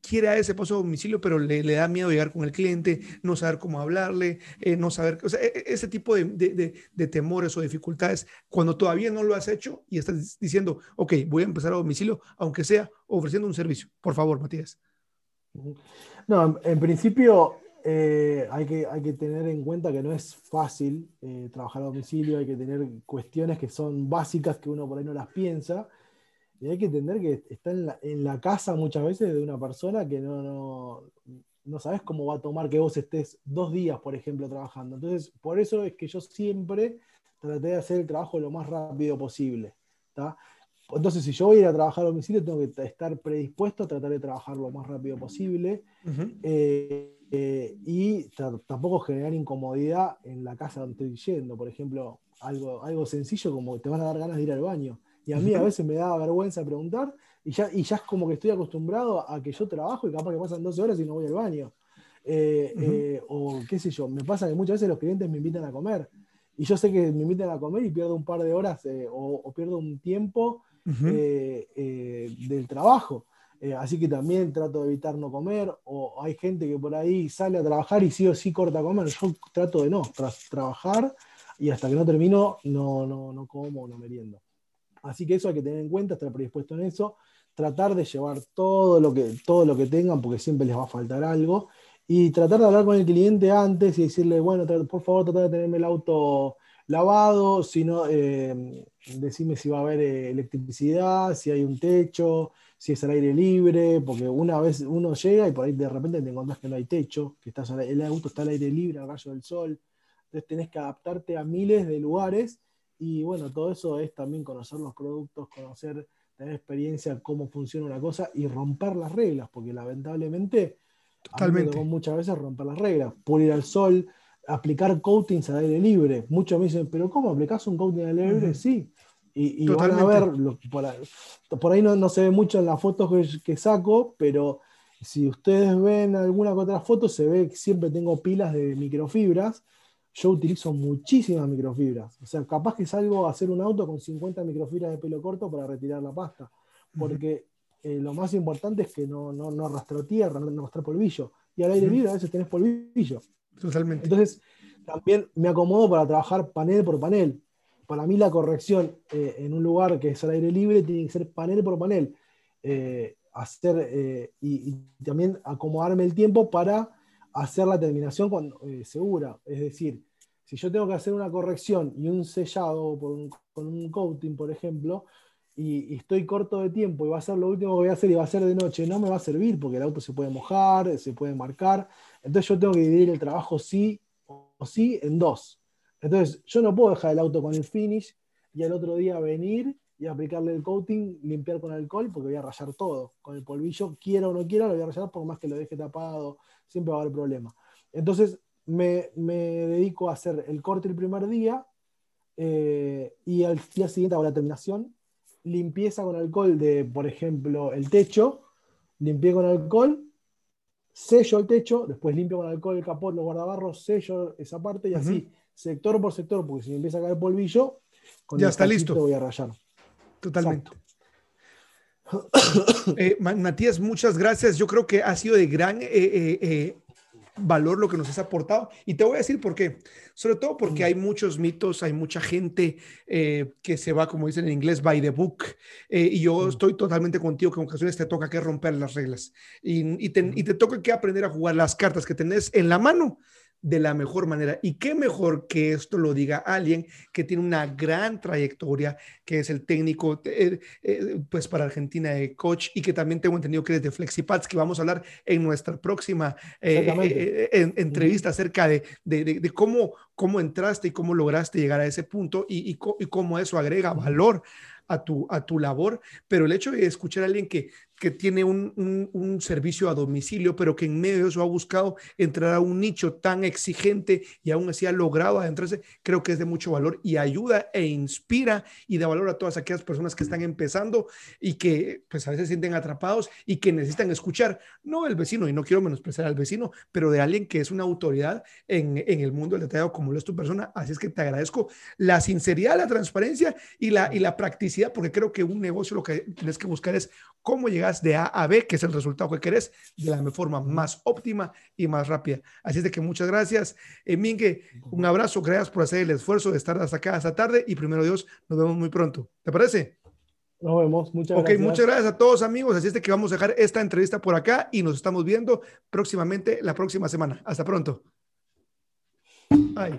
quiere a ese paso a domicilio, pero le, da miedo llegar con el cliente, no saber cómo hablarle, eh, no saber, o sea, e, e, ese tipo de, temores o dificultades, cuando todavía no lo has hecho y estás diciendo, ok, voy a empezar a domicilio, aunque sea ofreciendo un servicio. Por favor, Matías. No, en, principio eh, hay, que, hay que tener en cuenta que no es fácil eh, trabajar a domicilio, hay que tener cuestiones que son básicas que uno por ahí no las piensa y hay que entender que está en la, en la casa muchas veces de una persona que no, no, no, sabes cómo va a tomar que vos estés dos días, por ejemplo, trabajando. Entonces, por eso es que yo siempre traté de hacer el trabajo lo más rápido posible. Entonces, si yo voy a ir a trabajar a domicilio, tengo que estar predispuesto a tratar de trabajar lo más rápido posible eh, eh, y tampoco generar incomodidad en la casa donde estoy yendo. Por ejemplo, algo, algo sencillo como que te van a dar ganas de ir al baño. Y a mí a veces me da vergüenza preguntar y ya, y ya es como que estoy acostumbrado a que yo trabajo y capaz que pasan 12 horas y no voy al baño. Eh, o qué sé yo, me pasa que muchas veces los clientes me invitan a comer y yo sé que me invitan a comer y pierdo un par de horas o, pierdo un tiempo eh, eh, del trabajo. Eh, así que también trato de evitar no comer, o hay gente que por ahí sale a trabajar y sí o sí corta a comer. Yo trato de no, tras trabajar y hasta que no termino no, no, no como, no meriendo. Así que eso hay que tener en cuenta, estar predispuesto en eso, tratar de llevar todo lo que, todo lo que tengan, porque siempre les va a faltar algo, y tratar de hablar con el cliente antes y decirle, bueno, por favor, tratar de tenerme el auto lavado, si no, eh, decime si va a haber eh, electricidad, si hay un techo, si es al aire libre, porque una vez uno llega y por ahí de repente te encontrás que no hay techo, que estás, el auto está al aire libre, al rayo del sol, entonces tenés que adaptarte a miles de lugares y bueno, todo eso es también conocer los productos, conocer, tener experiencia cómo funciona una cosa y romper las reglas, porque lamentablemente Totalmente. muchas veces romper las reglas, pulir al sol, aplicar coatings al aire libre. Muchos me dicen, pero ¿cómo aplicás un coating al aire libre? Sí. Y, van a ver, por, ahí, no, se ve mucho en las fotos que, saco, pero si ustedes ven alguna que otra foto, se ve que siempre tengo pilas de microfibras. Yo utilizo muchísimas microfibras. O sea, capaz que salgo a hacer un auto con 50 microfibras de pelo corto para retirar la pasta. Porque eh, lo más importante es que no, no, no tierra, no, no polvillo. Y al aire libre a veces tenés polvillo. Totalmente. Entonces, también me acomodo para trabajar panel por panel. Para mí la corrección eh, en un lugar que es al aire libre tiene que ser panel por panel. Eh, hacer eh, y, también acomodarme el tiempo para hacer la terminación cuando, segura. Es decir, si yo tengo que hacer una corrección y un sellado con un coating, por ejemplo, y, estoy corto de tiempo y va a ser lo último que voy a hacer y va a ser de noche, no me va a servir porque el auto se puede mojar, se puede marcar. Entonces yo tengo que dividir el trabajo sí o sí en dos. Entonces yo no puedo dejar el auto con el finish y al otro día venir y aplicarle el coating, limpiar con alcohol porque voy a rayar todo. Con el polvillo, quiera o no quiera, lo voy a rayar por más que lo deje tapado, siempre va a haber problema. Entonces me, dedico a hacer el corte el primer día eh, y al día siguiente hago la terminación limpieza con alcohol de, por ejemplo, el techo, limpié con alcohol, sello el techo, después limpio con alcohol el capot, los guardabarros, sello esa parte y así, sector por sector, porque si empieza a caer polvillo, con ya está listo. voy a rayar. Totalmente. Eh, Matías, muchas gracias. Yo creo que ha sido de gran eh, eh, valor lo que nos has aportado. Y te voy a decir por qué. Sobre todo porque hay muchos mitos, hay mucha gente eh, que se va, como dicen en inglés, by the book. Eh, y yo estoy totalmente contigo que en ocasiones te toca que romper las reglas. Y, y, te, y te toca que aprender a jugar las cartas que tenés en la mano de la mejor manera. Y qué mejor que esto lo diga alguien que tiene una gran trayectoria, que es el técnico, eh, eh, pues para Argentina de coach y que también tengo entendido que es de FlexiPads, que vamos a hablar en nuestra próxima eh, entrevista acerca de, de, cómo, cómo entraste y cómo lograste llegar a ese punto y, y, y cómo eso agrega valor a tu, a tu labor, pero el hecho de escuchar a alguien que que tiene un, servicio a domicilio, pero que en medio de eso ha buscado entrar a un nicho tan exigente y aún así ha logrado adentrarse, creo que es de mucho valor y ayuda e inspira y da valor a todas aquellas personas que están empezando y que pues a veces sienten atrapados y que necesitan escuchar, no del vecino, y no quiero menospreciar al vecino, pero de alguien que es una autoridad en, el mundo del detallado como lo es tu persona. Así es que te agradezco la sinceridad, la transparencia y la, y la practicidad, porque creo que un negocio lo que tienes que buscar es cómo llegas de A a B, que es el resultado que querés, de la forma más óptima y más rápida. Así es de que muchas gracias, eh, Mingue. Un abrazo, gracias por hacer el esfuerzo de estar hasta acá esta tarde y primero Dios, nos vemos muy pronto. ¿Te parece? Nos vemos, muchas gracias. Ok, muchas gracias a todos amigos. Así es de que vamos a dejar esta entrevista por acá y nos estamos viendo próximamente la próxima semana. Hasta pronto.